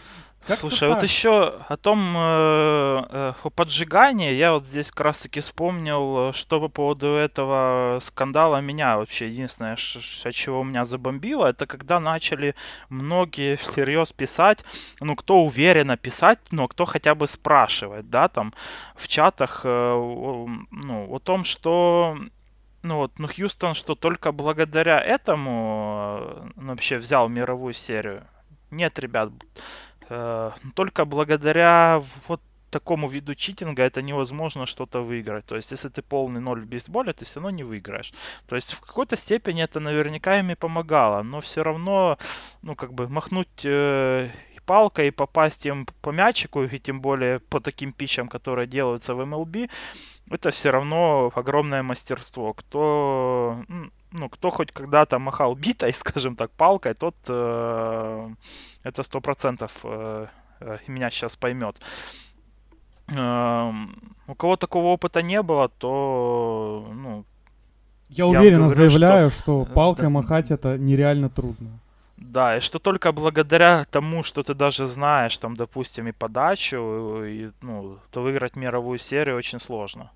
Слушай, вот еще о том э, э, поджигании, я вот здесь как раз таки вспомнил, что по поводу этого скандала меня вообще единственное, от чего меня забомбило, это когда начали многие всерьез писать, ну, кто уверенно писать, но кто хотя бы спрашивать, да, там, в чатах, э, ну, о том, что ну вот, ну Хьюстон, что только благодаря этому ну, вообще взял мировую серию. Нет, ребят, э, только благодаря вот такому виду читинга это невозможно что-то выиграть. То есть, если ты полный ноль в бейсболе, ты все равно не выиграешь. То есть, в какой-то степени это наверняка им и помогало, но все равно, ну, как бы махнуть э, палкой и попасть им по мячику, и тем более по таким пичам, которые делаются в MLB, это все равно огромное мастерство. Кто, ну, кто хоть когда-то махал битой, скажем так, палкой, тот э, это сто процентов э, э, меня сейчас поймет. Э, у кого такого опыта не было, то, ну, я, я уверенно говорю, заявляю, что, что палкой да, махать это нереально трудно. Да, и что только благодаря тому, что ты даже знаешь, там, допустим, и подачу, и, ну, то выиграть мировую серию очень сложно.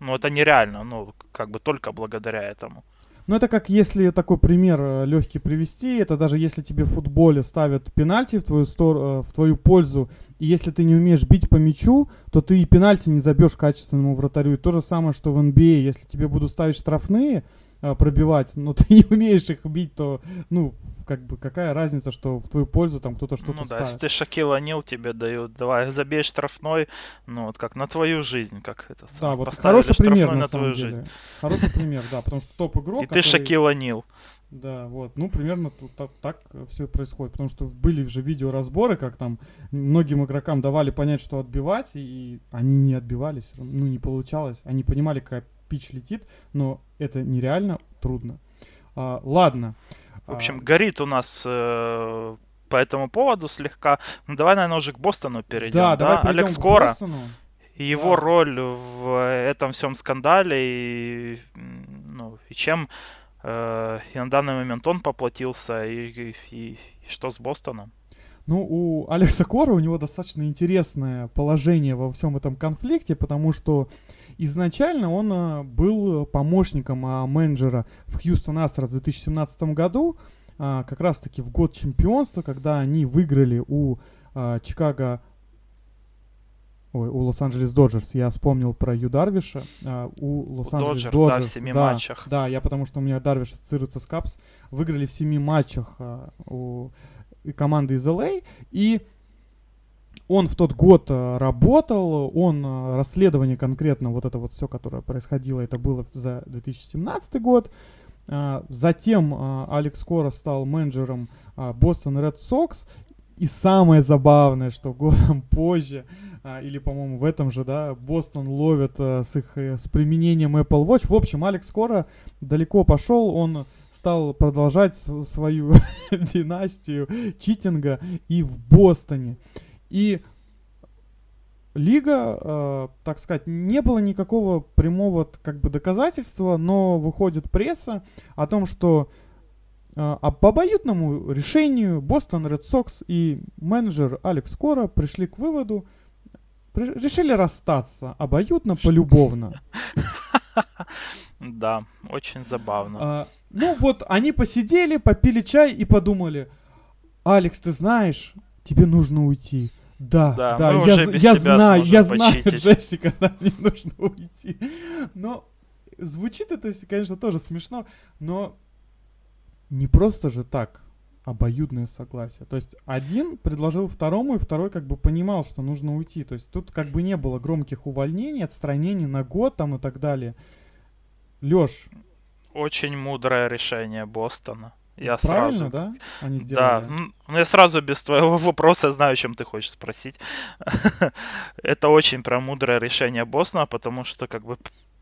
Ну, это нереально, ну, как бы только благодаря этому. Ну, это как если такой пример э, легкий привести, это даже если тебе в футболе ставят пенальти в твою, стор- э, в твою пользу, и если ты не умеешь бить по мячу, то ты и пенальти не забьешь качественному вратарю. И то же самое, что в NBA, если тебе будут ставить штрафные, э, пробивать, но ты не умеешь их бить, то, ну, как бы какая разница, что в твою пользу там кто-то что-то ну, ставит. да, если ты Шакил Анил тебе дают, давай забей штрафной, ну вот как на твою жизнь, как это. Да, вот хороший пример на, на самом деле. Жизнь. Хороший пример, да, потому что топ игрок. И ты Шакил Анил. Да, вот, ну примерно так, так все происходит, потому что были же видеоразборы, как там многим игрокам давали понять, что отбивать, и они не отбивались, ну не получалось, они понимали, какая пич летит, но это нереально трудно. А, ладно. В общем, а... горит у нас э, по этому поводу слегка. Ну, давай, наверное, уже к Бостону перейдем. Да, да? давай перейдем Алекс к Кора. Бостону. Его да. роль в этом всем скандале и, ну, и чем э, и на данный момент он поплатился, и, и, и, и что с Бостоном? Ну, у Алекса Кора у него достаточно интересное положение во всем этом конфликте, потому что Изначально он э, был помощником а, менеджера в Хьюстон Астros в 2017 году, а, как раз-таки в год чемпионства, когда они выиграли у а, Чикаго Ой, у Лос-Анджелес Доджерс. Я вспомнил про Ю Дарвиша. А, у Лос-Анджелес Доджерс, да, в семи да, матчах. Да, я потому что у меня Дарвиш ассоциируется с Капс. Выиграли в семи матчах а, у команды из LA. И он в тот год э, работал, он э, расследование конкретно, вот это вот все, которое происходило, это было за 2017 год. А, затем Алекс Кора стал менеджером Бостон Ред Сокс. И самое забавное, что годом позже, или, по-моему, в этом же, да, Бостон ловит с их э, с применением Apple Watch. В общем, Алекс Кора далеко пошел, он стал продолжать свою династию читинга и в Бостоне. И лига, э, так сказать, не было никакого прямого как бы доказательства, но выходит пресса о том, что э, по обоюдному решению Бостон Ред Сокс и менеджер Алекс Кора пришли к выводу, при, решили расстаться обоюдно, полюбовно. Да, очень забавно. А, ну вот, они посидели, попили чай и подумали, Алекс, ты знаешь, тебе нужно уйти. Да, да, да я, я знаю, я знаю, Джессика, да, мне нужно уйти. Но звучит это, конечно, тоже смешно, но не просто же так обоюдное согласие. То есть один предложил второму, и второй как бы понимал, что нужно уйти. То есть тут как бы не было громких увольнений, отстранений на год там и так далее. Лёш. Очень мудрое решение Бостона. Я Правильно, сразу... да? Они сделали. Да, ну я сразу без твоего вопроса знаю, чем ты хочешь спросить. Это очень про мудрое решение Бостона, потому что как бы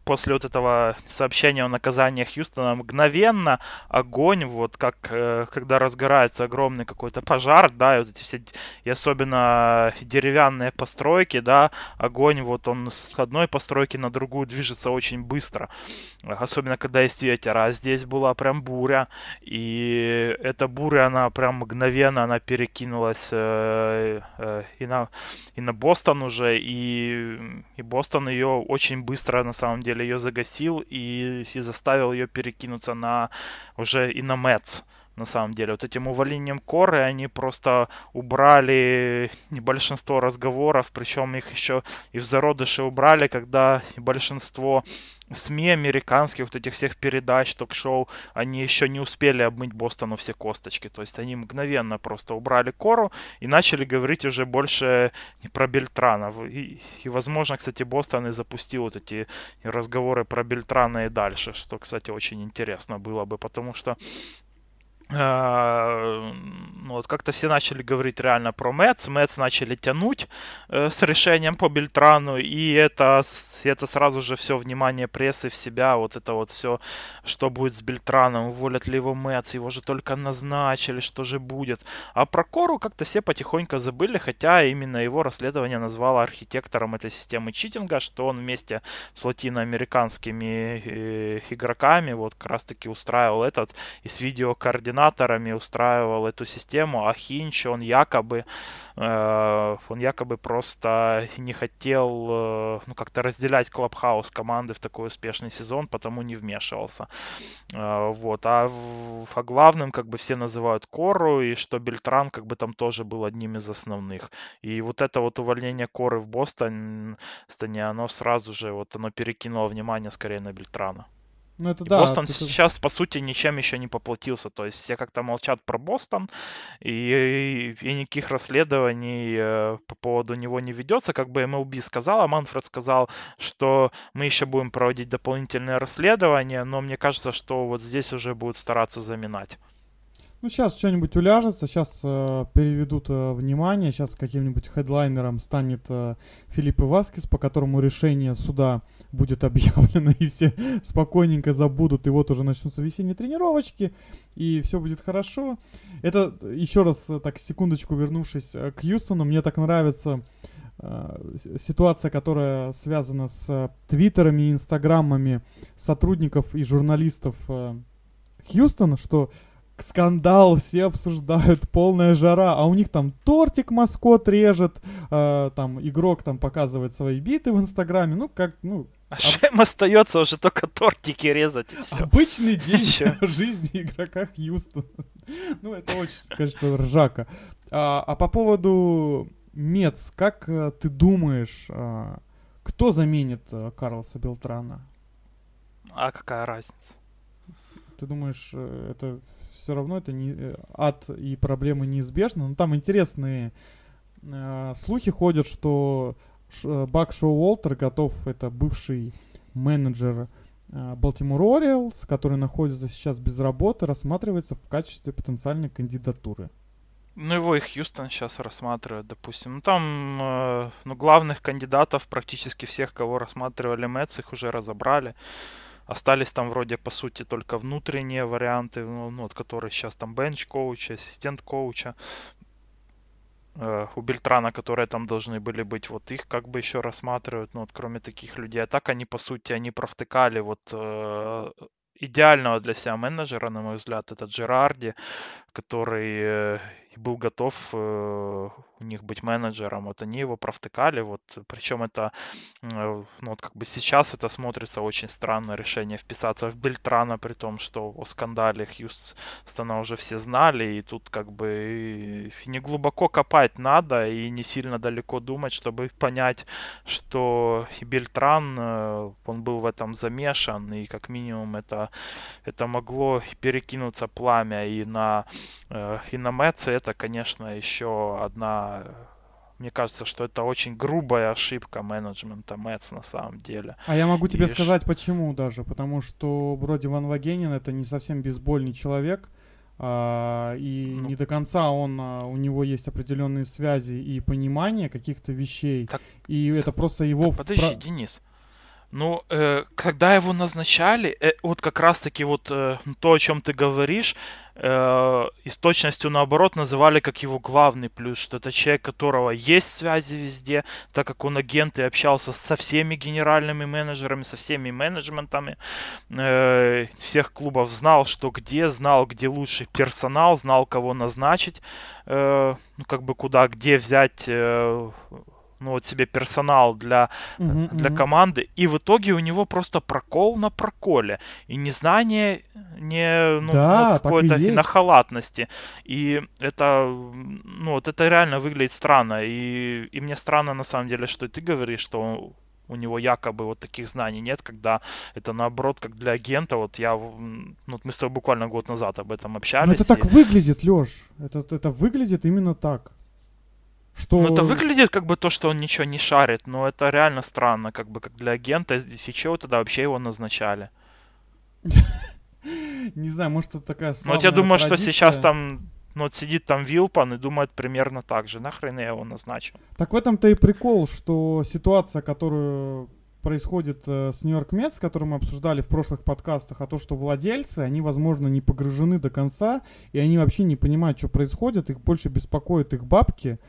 после вот этого сообщения о наказании Хьюстона мгновенно огонь, вот как э, когда разгорается огромный какой-то пожар, да, и вот эти все, и особенно деревянные постройки, да, огонь вот он с одной постройки на другую движется очень быстро, особенно когда есть ветер, а здесь была прям буря, и эта буря, она прям мгновенно, она перекинулась э, э, и на и на Бостон уже, и, и Бостон ее очень быстро на самом деле ее загасил и, и заставил ее перекинуться на уже и на Мэтс на самом деле. Вот этим увольнением Коры они просто убрали большинство разговоров, причем их еще и в зародыше убрали, когда большинство СМИ американских, вот этих всех передач, ток-шоу, они еще не успели обмыть Бостону все косточки. То есть они мгновенно просто убрали кору и начали говорить уже больше про Бельтранов. И, и возможно, кстати, Бостон и запустил вот эти разговоры про Бельтрана и дальше, что, кстати, очень интересно было бы, потому что ну, вот как-то все начали говорить реально про Мэтс, Мэтс начали тянуть э, с решением по Бельтрану, и это, это сразу же все внимание прессы в себя, вот это вот все, что будет с Бельтраном, уволят ли его Мэтс, его же только назначили, что же будет. А про Кору как-то все потихоньку забыли, хотя именно его расследование назвало архитектором этой системы читинга, что он вместе с латиноамериканскими э, игроками вот как раз таки устраивал этот и с координаторами устраивал эту систему, а Хинч, он якобы, э, он якобы просто не хотел э, ну, как-то разделять Клабхаус команды в такой успешный сезон, потому не вмешивался. Э, вот. А, а главным как бы все называют Кору, и что Бельтран как бы там тоже был одним из основных. И вот это вот увольнение Коры в Бостоне, оно сразу же, вот оно перекинуло внимание скорее на Бельтрана. Ну, это и да. Бостон это... сейчас, по сути, ничем еще не поплатился. То есть все как-то молчат про Бостон, и, и, и никаких расследований э, по поводу него не ведется. Как бы MLB сказала, Манфред сказал, что мы еще будем проводить дополнительные расследования, но мне кажется, что вот здесь уже будут стараться заминать. Ну, сейчас что-нибудь уляжется, сейчас э, переведут э, внимание, сейчас каким-нибудь хедлайнером станет э, Филипп Иваскис, по которому решение суда будет объявлено, и все спокойненько забудут, и вот уже начнутся весенние тренировочки, и все будет хорошо. Это, еще раз, э, так, секундочку вернувшись э, к Юстону, мне так нравится э, ситуация, которая связана с твиттерами и инстаграмами сотрудников и журналистов э, Хьюстона, что скандал, все обсуждают, полная жара, а у них там тортик маскот режет, э, там игрок там показывает свои биты в инстаграме, ну как, ну а Шем остается уже только тортики резать и все. Обычный день жизни игрока Хьюстона. Ну, это очень, конечно, ржака. А, а по поводу Мец, как э, ты думаешь, а, кто заменит а, Карлоса Белтрана? А какая разница? Ты думаешь, э, это все равно это не ад и проблемы неизбежны? Ну, там интересные э, слухи ходят, что Бак Шоу Уолтер готов, это бывший менеджер Балтимор Ориэлс, который находится сейчас без работы, рассматривается в качестве потенциальной кандидатуры. Ну, его и Хьюстон сейчас рассматривает, допустим. Ну, там, э, ну, главных кандидатов практически всех, кого рассматривали Мэтс, их уже разобрали. Остались там вроде, по сути, только внутренние варианты, ну, ну вот, которые сейчас там бенч-коуча, ассистент коуча. Э, у Бельтрана, которые там должны были быть, вот их как бы еще рассматривают, ну вот кроме таких людей. А так они, по сути, они провтыкали вот э, идеального для себя менеджера, на мой взгляд, это Джерарди, который э, был готов э, у них быть менеджером. Вот они его провтыкали, вот, причем это, э, ну, вот как бы сейчас это смотрится очень странно решение вписаться в Бельтрана, при том, что о скандале Хьюстона уже все знали, и тут как бы не глубоко копать надо, и не сильно далеко думать, чтобы понять, что и Бельтран, э, он был в этом замешан, и как минимум это, это могло перекинуться пламя и на, и на Мэтса, это, конечно, еще одна мне кажется, что это очень грубая ошибка менеджмента Мэтс на самом деле. А я могу тебе и сказать, ш... почему даже. Потому что вроде Ван Вагенин это не совсем бейсбольный человек. А, и ну, не до конца он, а, у него есть определенные связи и понимание каких-то вещей. Так, и это просто его... Так, подожди, про... Денис. Ну, э, когда его назначали, э, вот как раз-таки вот э, то, о чем ты говоришь, э, и с точностью наоборот называли как его главный плюс, что это человек, которого есть связи везде, так как он агент и общался со всеми генеральными менеджерами, со всеми менеджментами э, всех клубов, знал, что где, знал, где лучший персонал, знал, кого назначить, э, ну, как бы куда, где взять э, ну вот себе персонал для, uh-huh, для uh-huh. команды, и в итоге у него просто прокол на проколе, и незнание не ну, да, ну, какой-то на халатности, и это ну вот это реально выглядит странно, и, и мне странно на самом деле, что ты говоришь, что у него якобы вот таких знаний нет, когда это наоборот, как для агента, вот я, ну, вот мы с тобой буквально год назад об этом общались. Но это и... так выглядит, Леш, это, это выглядит именно так. Что... Ну, это выглядит как бы то, что он ничего не шарит, но это реально странно, как бы как для агента. Здесь и чего тогда вообще его назначали? Не знаю, может, это такая Ну, вот я думаю, что сейчас там ну, вот сидит там Вилпан и думает примерно так же. Нахрен я его назначил? Так в этом-то и прикол, что ситуация, которую происходит э, с Нью-Йорк Метс, которую мы обсуждали в прошлых подкастах, а то, что владельцы, они, возможно, не погружены до конца, и они вообще не понимают, что происходит, их больше беспокоят их бабки,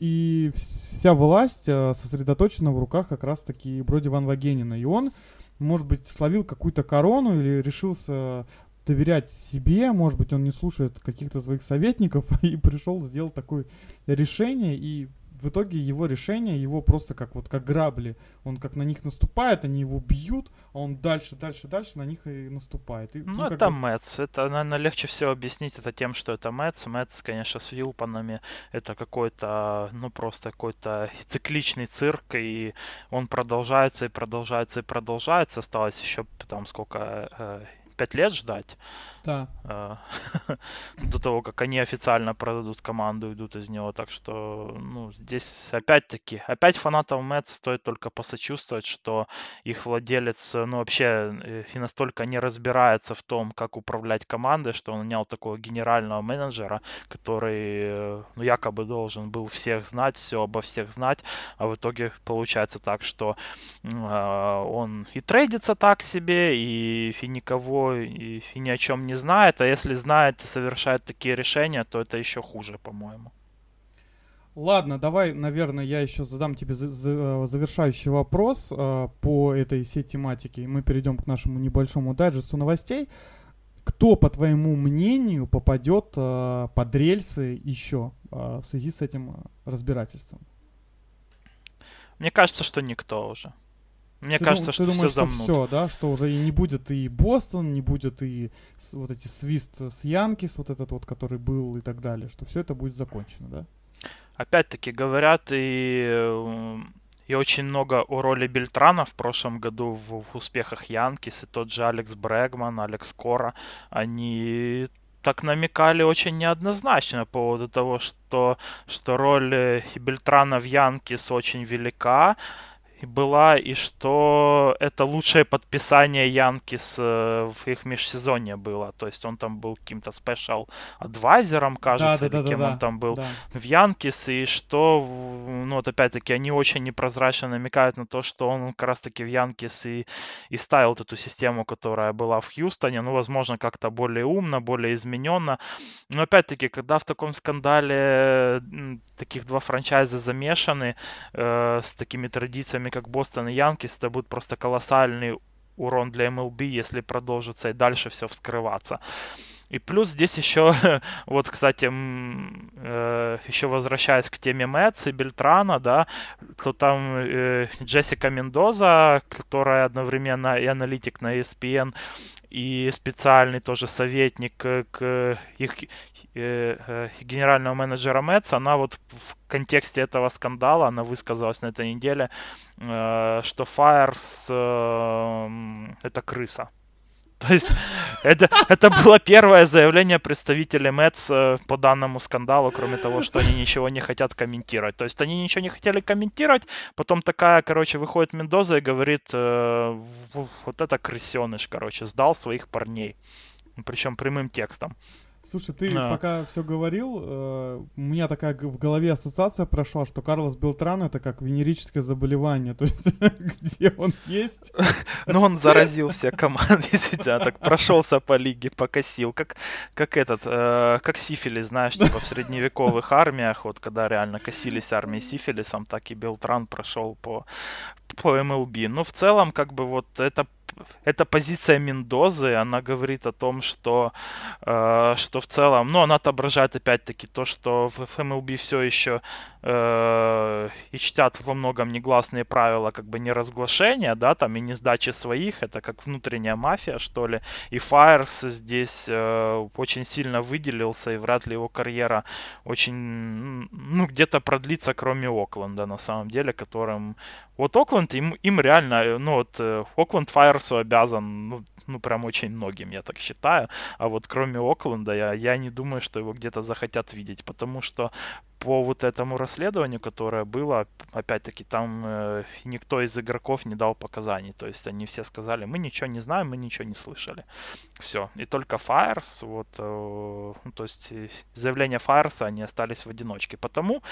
и вся власть э, сосредоточена в руках как раз-таки Броди Ван Вагенина. И он, может быть, словил какую-то корону или решился доверять себе, может быть, он не слушает каких-то своих советников и пришел, сделал такое решение, и в итоге его решение, его просто как вот как грабли, он как на них наступает, они его бьют, а он дальше, дальше, дальше на них и наступает. И, ну, ну это бы... Мэтс, это, наверное, легче всего объяснить это тем, что это Мэтс. Мэтс, конечно, с Вилпанами это какой-то, ну, просто какой-то цикличный цирк, и он продолжается и продолжается и продолжается. Осталось еще там сколько, э, пять лет ждать. Да. А, до того, как они официально продадут команду, идут из него. Так что, ну, здесь опять-таки, опять фанатам Мэтт стоит только посочувствовать, что их владелец, ну, вообще э, и настолько не разбирается в том, как управлять командой, что он нанял такого генерального менеджера, который, э, ну, якобы должен был всех знать, все обо всех знать, а в итоге получается так, что э, он и трейдится так себе, и, и никого, и, и ни о чем не знает, а если знает и совершает такие решения, то это еще хуже, по-моему. Ладно, давай, наверное, я еще задам тебе э, завершающий вопрос э, по этой всей тематике. Мы перейдем к нашему небольшому дайджесту новостей. Кто, по твоему мнению, попадет э, под рельсы еще э, в связи с этим разбирательством? Мне кажется, что никто уже. Мне ты кажется, дум, что ты думаешь, все замнут. что все, да, что уже и не будет и Бостон, не будет и с, вот эти свист с Янкис, вот этот вот, который был и так далее, что все это будет закончено, да? Опять-таки говорят и и очень много о роли Бельтрана в прошлом году в, в успехах Янкис, и тот же Алекс Брэгман, Алекс Кора, они так намекали очень неоднозначно по поводу того, что, что роль Бельтрана в Янкис очень велика, была, и что это лучшее подписание Янкис в их межсезонье было. То есть он там был каким-то special advisor ом, кажется, да, да, или да, кем да, он там был да. в Янкис, и что, ну вот опять-таки, они очень непрозрачно намекают на то, что он как раз-таки в Янкис и, и ставил эту систему, которая была в Хьюстоне, ну, возможно, как-то более умно, более измененно. Но опять-таки, когда в таком скандале таких два франчайза замешаны э, с такими традициями, как Бостон и Янкис, это будет просто колоссальный урон для MLB, если продолжится и дальше все вскрываться. И плюс здесь еще, вот, кстати, э, еще возвращаясь к теме Мэтс и Бельтрана, да, то там э, Джессика Мендоза, которая одновременно и аналитик на ESPN, и специальный тоже советник к их э, э, генерального менеджера Мэтс, она вот в контексте этого скандала, она высказалась на этой неделе, э, что Fires э, это крыса. То есть это, это было первое заявление представителей э, по данному скандалу, кроме того, что они ничего не хотят комментировать. То есть они ничего не хотели комментировать, потом такая, короче, выходит Мендоза и говорит, э, вот это крысеныш, короче, сдал своих парней. Причем прямым текстом. Слушай, ты да. пока все говорил, э, у меня такая в голове ассоциация прошла, что Карлос Белтран это как венерическое заболевание, то есть где он есть. Ну, он заразил все команды, действительно, так прошелся по лиге, покосил, как, как этот, э, как сифилис, знаешь, типа в средневековых армиях, вот когда реально косились армии сифилисом, так и Белтран прошел по, по MLB. Ну, в целом, как бы вот это эта позиция Мендозы, она говорит о том, что, э, что в целом, ну, она отображает опять-таки то, что в FMLB все еще э, и чтят во многом негласные правила как бы не разглашения, да, там и не сдачи своих, это как внутренняя мафия, что ли. И Файерс здесь э, очень сильно выделился, и вряд ли его карьера очень, ну, где-то продлится, кроме Окленда, на самом деле, которым... Вот Окленд, им, им реально, ну, вот э, Окленд Файерсу обязан, ну, ну, прям очень многим, я так считаю. А вот кроме Окленда, я, я не думаю, что его где-то захотят видеть, потому что по вот этому расследованию, которое было, опять-таки, там э, никто из игроков не дал показаний. То есть они все сказали, мы ничего не знаем, мы ничего не слышали. Все. И только Fires, вот, э, ну, то есть заявления Fires, они остались в одиночке. Потому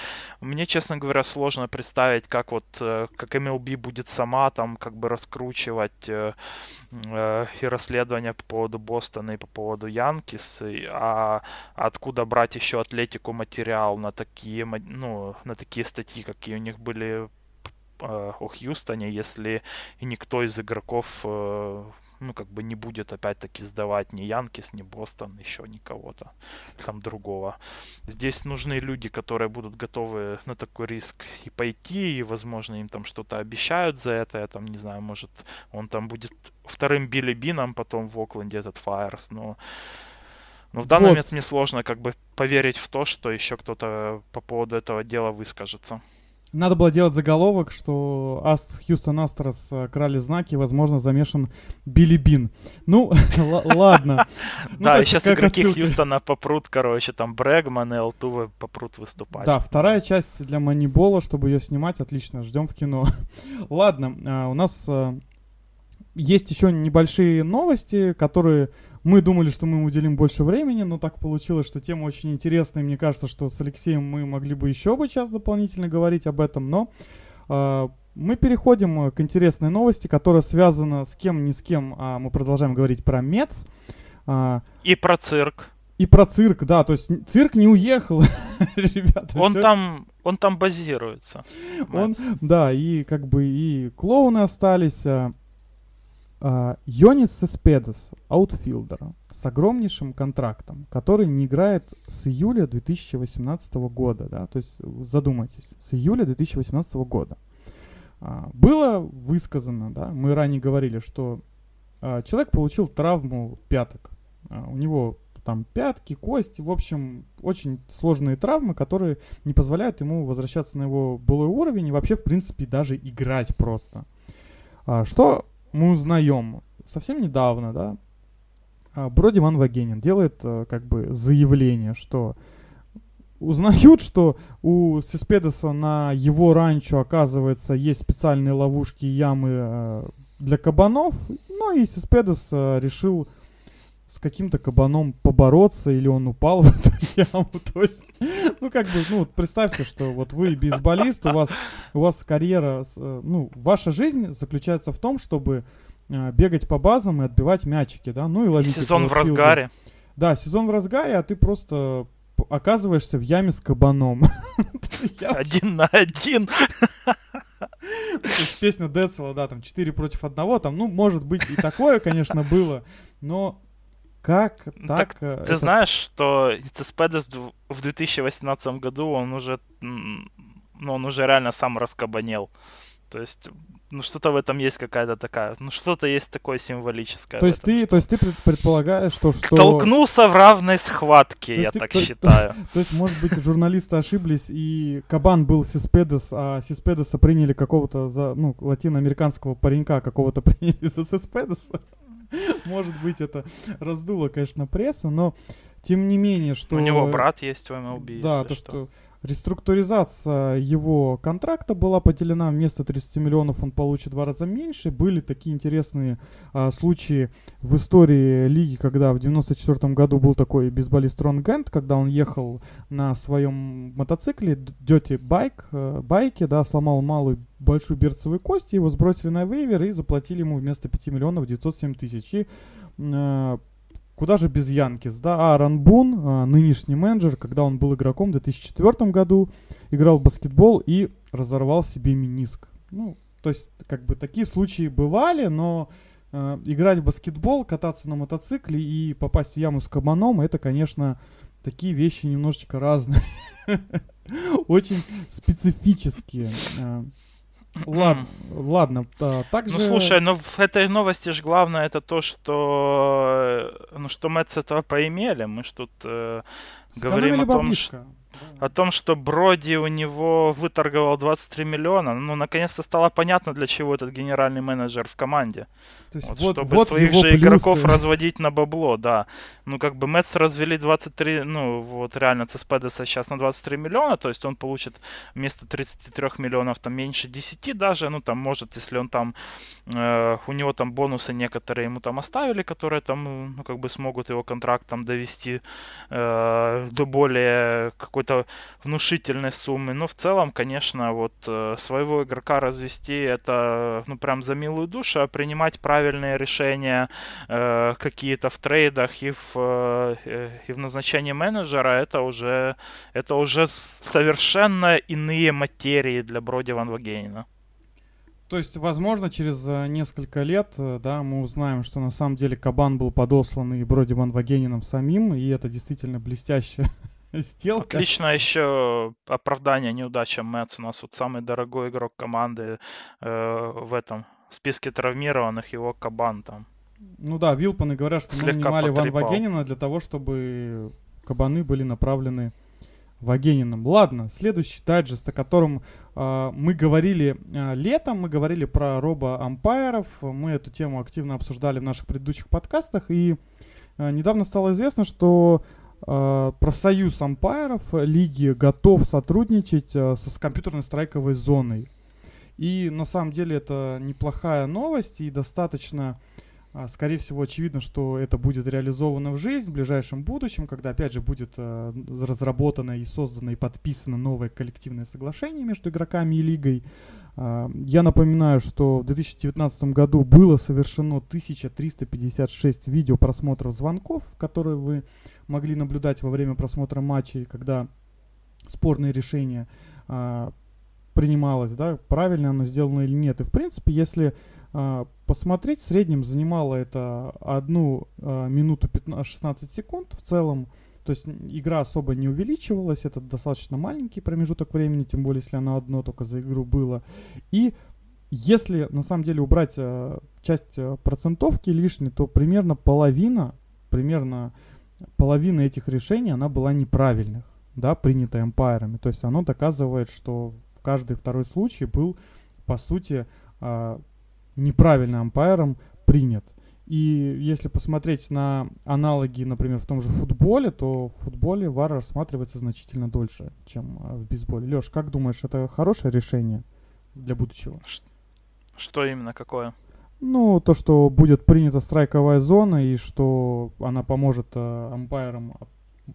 мне, честно говоря, сложно представить, как вот, э, как MLB будет сама там как бы раскручивать э, э, и расследование по поводу Бостона и по поводу Янкис, а откуда брать еще атлетику материал на такие такие, ну, на такие статьи, какие у них были о Хьюстоне, если никто из игроков э, ну, как бы не будет опять-таки сдавать ни Янкис, ни Бостон, еще никого-то там другого. Здесь нужны люди, которые будут готовы на такой риск и пойти, и, возможно, им там что-то обещают за это. Я там, не знаю, может, он там будет вторым Билли Бином потом в Окленде, этот Файерс, но но в данный вот. момент мне сложно как бы поверить в то, что еще кто-то по поводу этого дела выскажется. Надо было делать заголовок, что Аст Хьюстон Астрос э, крали знаки, возможно, замешан Билли Бин. Ну, ладно. Ну, да, сейчас игроки Хьюстона попрут, короче, там Брэгман и Алтувы попрут выступать. Да, вторая часть для Манибола, чтобы ее снимать, отлично, ждем в кино. Ладно, а, у нас э, есть еще небольшие новости, которые мы думали, что мы уделим больше времени, но так получилось, что тема очень интересная. Мне кажется, что с Алексеем мы могли бы еще бы час дополнительно говорить об этом, но э, мы переходим к интересной новости, которая связана с кем, ни с кем. А мы продолжаем говорить про Метс. Э, И про цирк. И про цирк, да, то есть цирк не уехал, ребята. Он все... там, он там базируется. Он, да, и как бы и клоуны остались, Э, Йоэнис Сеспедес, аутфилдер, с огромнейшим контрактом, который не играет с июля 2018 года, да, то есть задумайтесь, с июля 2018 года. Uh, было высказано, да, мы ранее говорили, что uh, человек получил травму пяток, у него там пятки, кости, в общем, очень сложные травмы, которые не позволяют ему возвращаться на его былой уровень и вообще, в принципе, даже играть просто. Что мы узнаем совсем недавно, да, а, Броди Ван Вагенин делает э, как бы заявление, что узнают, что у Сиспедеса на его ранчо, оказывается, есть специальные ловушки и ямы э, для кабанов. Ну и Сиспедес э, решил с каким-то кабаном побороться, или он упал в эту яму. То есть, ну, как бы, ну, вот представьте, что вот вы бейсболист, у вас, у вас карьера, э, ну, ваша жизнь заключается в том, чтобы э, бегать по базам и отбивать мячики, да, ну и ловить. И сезон в разгаре. Да, сезон в разгаре, а ты просто оказываешься в яме с кабаном. Один на один. Песня Децела, да, там 4 против одного, там, ну, может быть, и такое, конечно, было, но как так? так э, ты это... знаешь, что Цеспедес в 2018 году он уже, ну, он уже реально сам раскабанел. То есть, ну что-то в этом есть какая-то такая, ну что-то есть такое символическое. То есть ты, то есть ты предполагаешь, что, что... Толкнулся в равной схватке, я ты, так то, считаю. То, то есть, может быть, журналисты ошиблись, и Кабан был Сиспедес, а Сиспедеса приняли какого-то за, ну, латиноамериканского паренька какого-то приняли за Сиспедеса. Может быть, это раздуло, конечно, пресса, но тем не менее, что... У него брат есть в MLB. Да, то, что... что Реструктуризация его контракта была поделена. Вместо 30 миллионов он получит два раза меньше. Были такие интересные а, случаи в истории лиги, когда в 94 году был такой бейсболист Рон Гент, когда он ехал на своем мотоцикле, дети байк, э, байке, да, сломал малую большую берцевую кость, его сбросили на вейвер и заплатили ему вместо 5 миллионов 907 тысяч. И э, Куда же без Янкис, да? Аарон Бун, а, нынешний менеджер, когда он был игроком в 2004 году, играл в баскетбол и разорвал себе миниск. Ну, то есть, как бы такие случаи бывали, но э, играть в баскетбол, кататься на мотоцикле и попасть в яму с кабаном, это, конечно, такие вещи немножечко разные. Очень специфические. Ладно, ладно, а, также... Ну слушай, ну в этой новости же главное это то, что ну что мы с этого поимели, мы ж тут э, говорим о том, что о том, что Броди у него выторговал 23 миллиона. Ну, наконец-то стало понятно, для чего этот генеральный менеджер в команде. То есть вот, вот, чтобы вот своих же плюсы. игроков разводить на бабло, да. Ну, как бы Мэтс развели 23, ну, вот реально Цеспедеса сейчас на 23 миллиона, то есть он получит вместо 33 миллионов там меньше 10 даже, ну, там, может, если он там, э, у него там бонусы некоторые ему там оставили, которые там, ну, как бы смогут его контракт там довести э, до более какой-то внушительной суммы. Но в целом, конечно, вот э, своего игрока развести это, ну, прям за милую душу, а принимать правильные решения э, какие-то в трейдах и в, э, и в назначении менеджера, это уже, это уже совершенно иные материи для Броди Ван Вагенина. То есть, возможно, через э, несколько лет, э, да, мы узнаем, что на самом деле Кабан был подослан и Броди Ван Вагенином самим, и это действительно блестящая сделка. Отлично еще оправдание неудачам Мэтс. У нас вот самый дорогой игрок команды э, в этом списке травмированных, его Кабан там. Ну да, Вилпаны говорят, что мы Слегка нанимали Ван потрепал. Вагенина для того, чтобы кабаны были направлены Вагениным. Ладно, следующий дайджест, о котором э, мы говорили э, летом, мы говорили про робо-ампайров, мы эту тему активно обсуждали в наших предыдущих подкастах, и э, недавно стало известно, что профсоюз ампайров лиги готов сотрудничать э, с компьютерной страйковой зоной. И на самом деле это неплохая новость и достаточно, скорее всего, очевидно, что это будет реализовано в жизнь в ближайшем будущем, когда опять же будет разработано и создано и подписано новое коллективное соглашение между игроками и лигой. Я напоминаю, что в 2019 году было совершено 1356 видеопросмотров звонков, которые вы могли наблюдать во время просмотра матчей, когда спорные решения а, принималось, да, правильно оно сделано или нет. И в принципе, если а, посмотреть, в среднем занимало это одну а, минуту 15, 16 секунд в целом. То есть игра особо не увеличивалась, это достаточно маленький промежуток времени, тем более если оно одно только за игру было. И если на самом деле убрать а, часть а, процентовки лишней, то примерно половина, примерно половина этих решений, она была неправильных, да, принята эмпайрами. То есть оно доказывает, что в каждый второй случай был, по сути, а, неправильно ампайром принят. И если посмотреть на аналоги, например, в том же футболе, то в футболе вар рассматривается значительно дольше, чем а, в бейсболе. Леш, как думаешь, это хорошее решение для будущего? Что именно, какое? Ну, то, что будет принята страйковая зона и что она поможет э, ампайрам, а,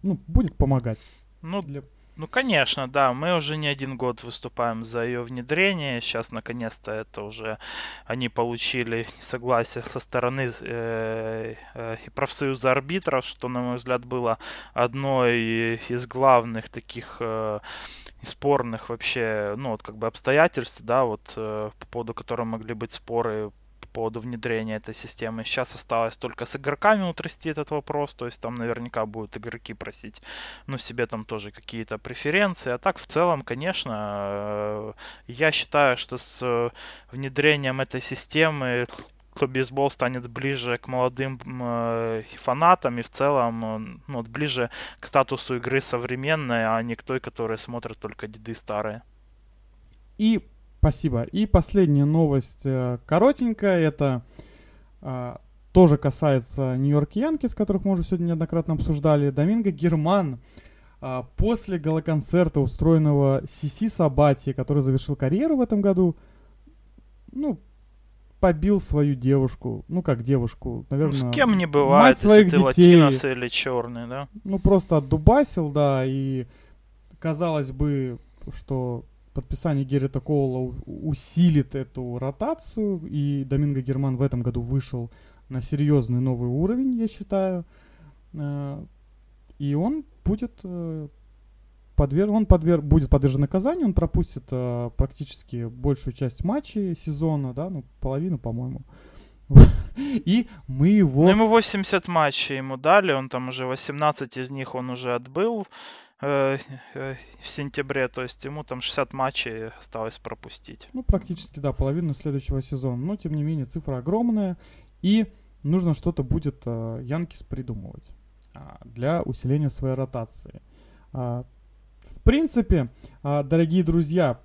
ну, будет помогать. Ну, Для... Ну, конечно, да, мы уже не один год выступаем за ее внедрение. Сейчас, наконец-то, это уже они получили согласие со стороны э, э, профсоюза арбитров, что, на мой взгляд, было одной из главных таких э, спорных вообще, ну, вот как бы обстоятельств, да, вот э, по поводу которых могли быть споры по поводу внедрения этой системы. Сейчас осталось только с игроками утрясти этот вопрос, то есть там наверняка будут игроки просить, ну, себе там тоже какие-то преференции. А так, в целом, конечно, э, я считаю, что с э, внедрением этой системы то бейсбол станет ближе к молодым э, фанатам и в целом э, ну, вот ближе к статусу игры современной, а не к той, которая смотрят только деды старые. И спасибо. И последняя новость э, коротенькая. Это а, тоже касается Нью-Йорк Янкис, которых мы уже сегодня неоднократно обсуждали. Доминго Герман А, после галоконцерта, устроенного Сиси Сабати, который завершил карьеру в этом году, ну, побил свою девушку, ну как девушку, наверное. Ну, с кем не бывает, мать своих если ты детей. латинос или черный, да? Ну просто отдубасил, да, и казалось бы, что подписание Геррита Коула усилит эту ротацию, и Доминго Герман в этом году вышел на серьезный новый уровень, я считаю. Э, И он будет э, подвер... он подвер... будет подвержен наказанию, он пропустит э, практически большую часть матчей сезона, да, ну, половину, по-моему. И мы его... Ну, ему 80 матчей ему дали, он там уже 18 из них он уже отбыл э, э, в сентябре, то есть ему там 60 матчей осталось пропустить. Ну, практически, да, половину следующего сезона. Но, тем не менее, цифра огромная. И нужно что-то будет э, Янкис придумывать а, для усиления своей ротации. А, в принципе, а, дорогие друзья,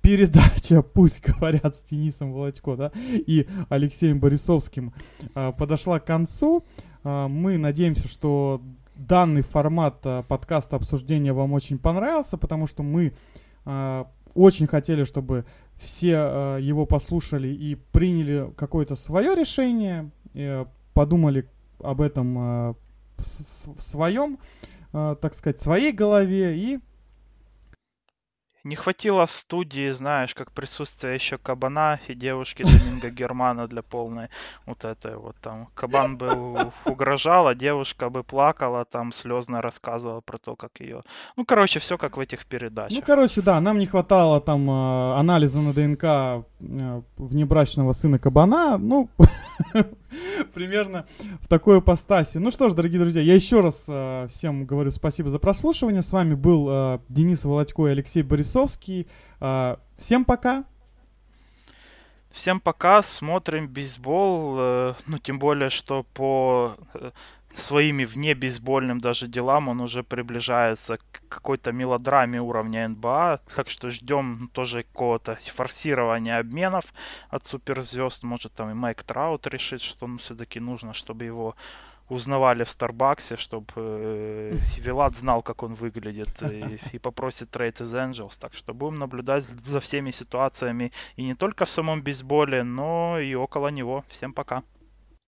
передача «Пусть говорят» с Денисом Володько да, и Алексеем Борисовским а, подошла к концу. А, мы надеемся, что данный формат а, подкаста обсуждения вам очень понравился, потому что мы а, очень хотели, чтобы все э, его послушали и приняли какое-то свое решение, э, подумали об этом э, в, своем, э, так сказать, своей голове и Не хватило в студии, знаешь, как присутствие еще кабана и девушки Доминго Германа для полной вот этой вот там. Кабан бы угрожал, а девушка бы плакала, там слезно рассказывала про то, как ее... Ну, короче, все как в этих Ну, передачах. короче, да, нам не хватало там э, анализа на ДНК э, внебрачного сына кабана. Ну, примерно в такой ипостаси. Ну что ж, дорогие друзья, я еще раз э, всем говорю спасибо за прослушивание. С вами был Денис Володько и Алексей Борисовский. Э, всем пока. Всем пока, смотрим бейсбол, э, ну тем более, что по э, своими вне бейсбольным даже делам он уже приближается к какой-то мелодраме уровня НБА, так что ждем тоже какого-то форсирования обменов от суперзвезд, может там и Майк Траут решит, что ну, все-таки нужно, чтобы его узнавали в Старбаксе, чтобы э, Вилат знал, как он выглядит, и, и попросит трейд из Angels. Так что будем наблюдать за всеми ситуациями и не только в самом бейсболе, но и около него. Всем пока.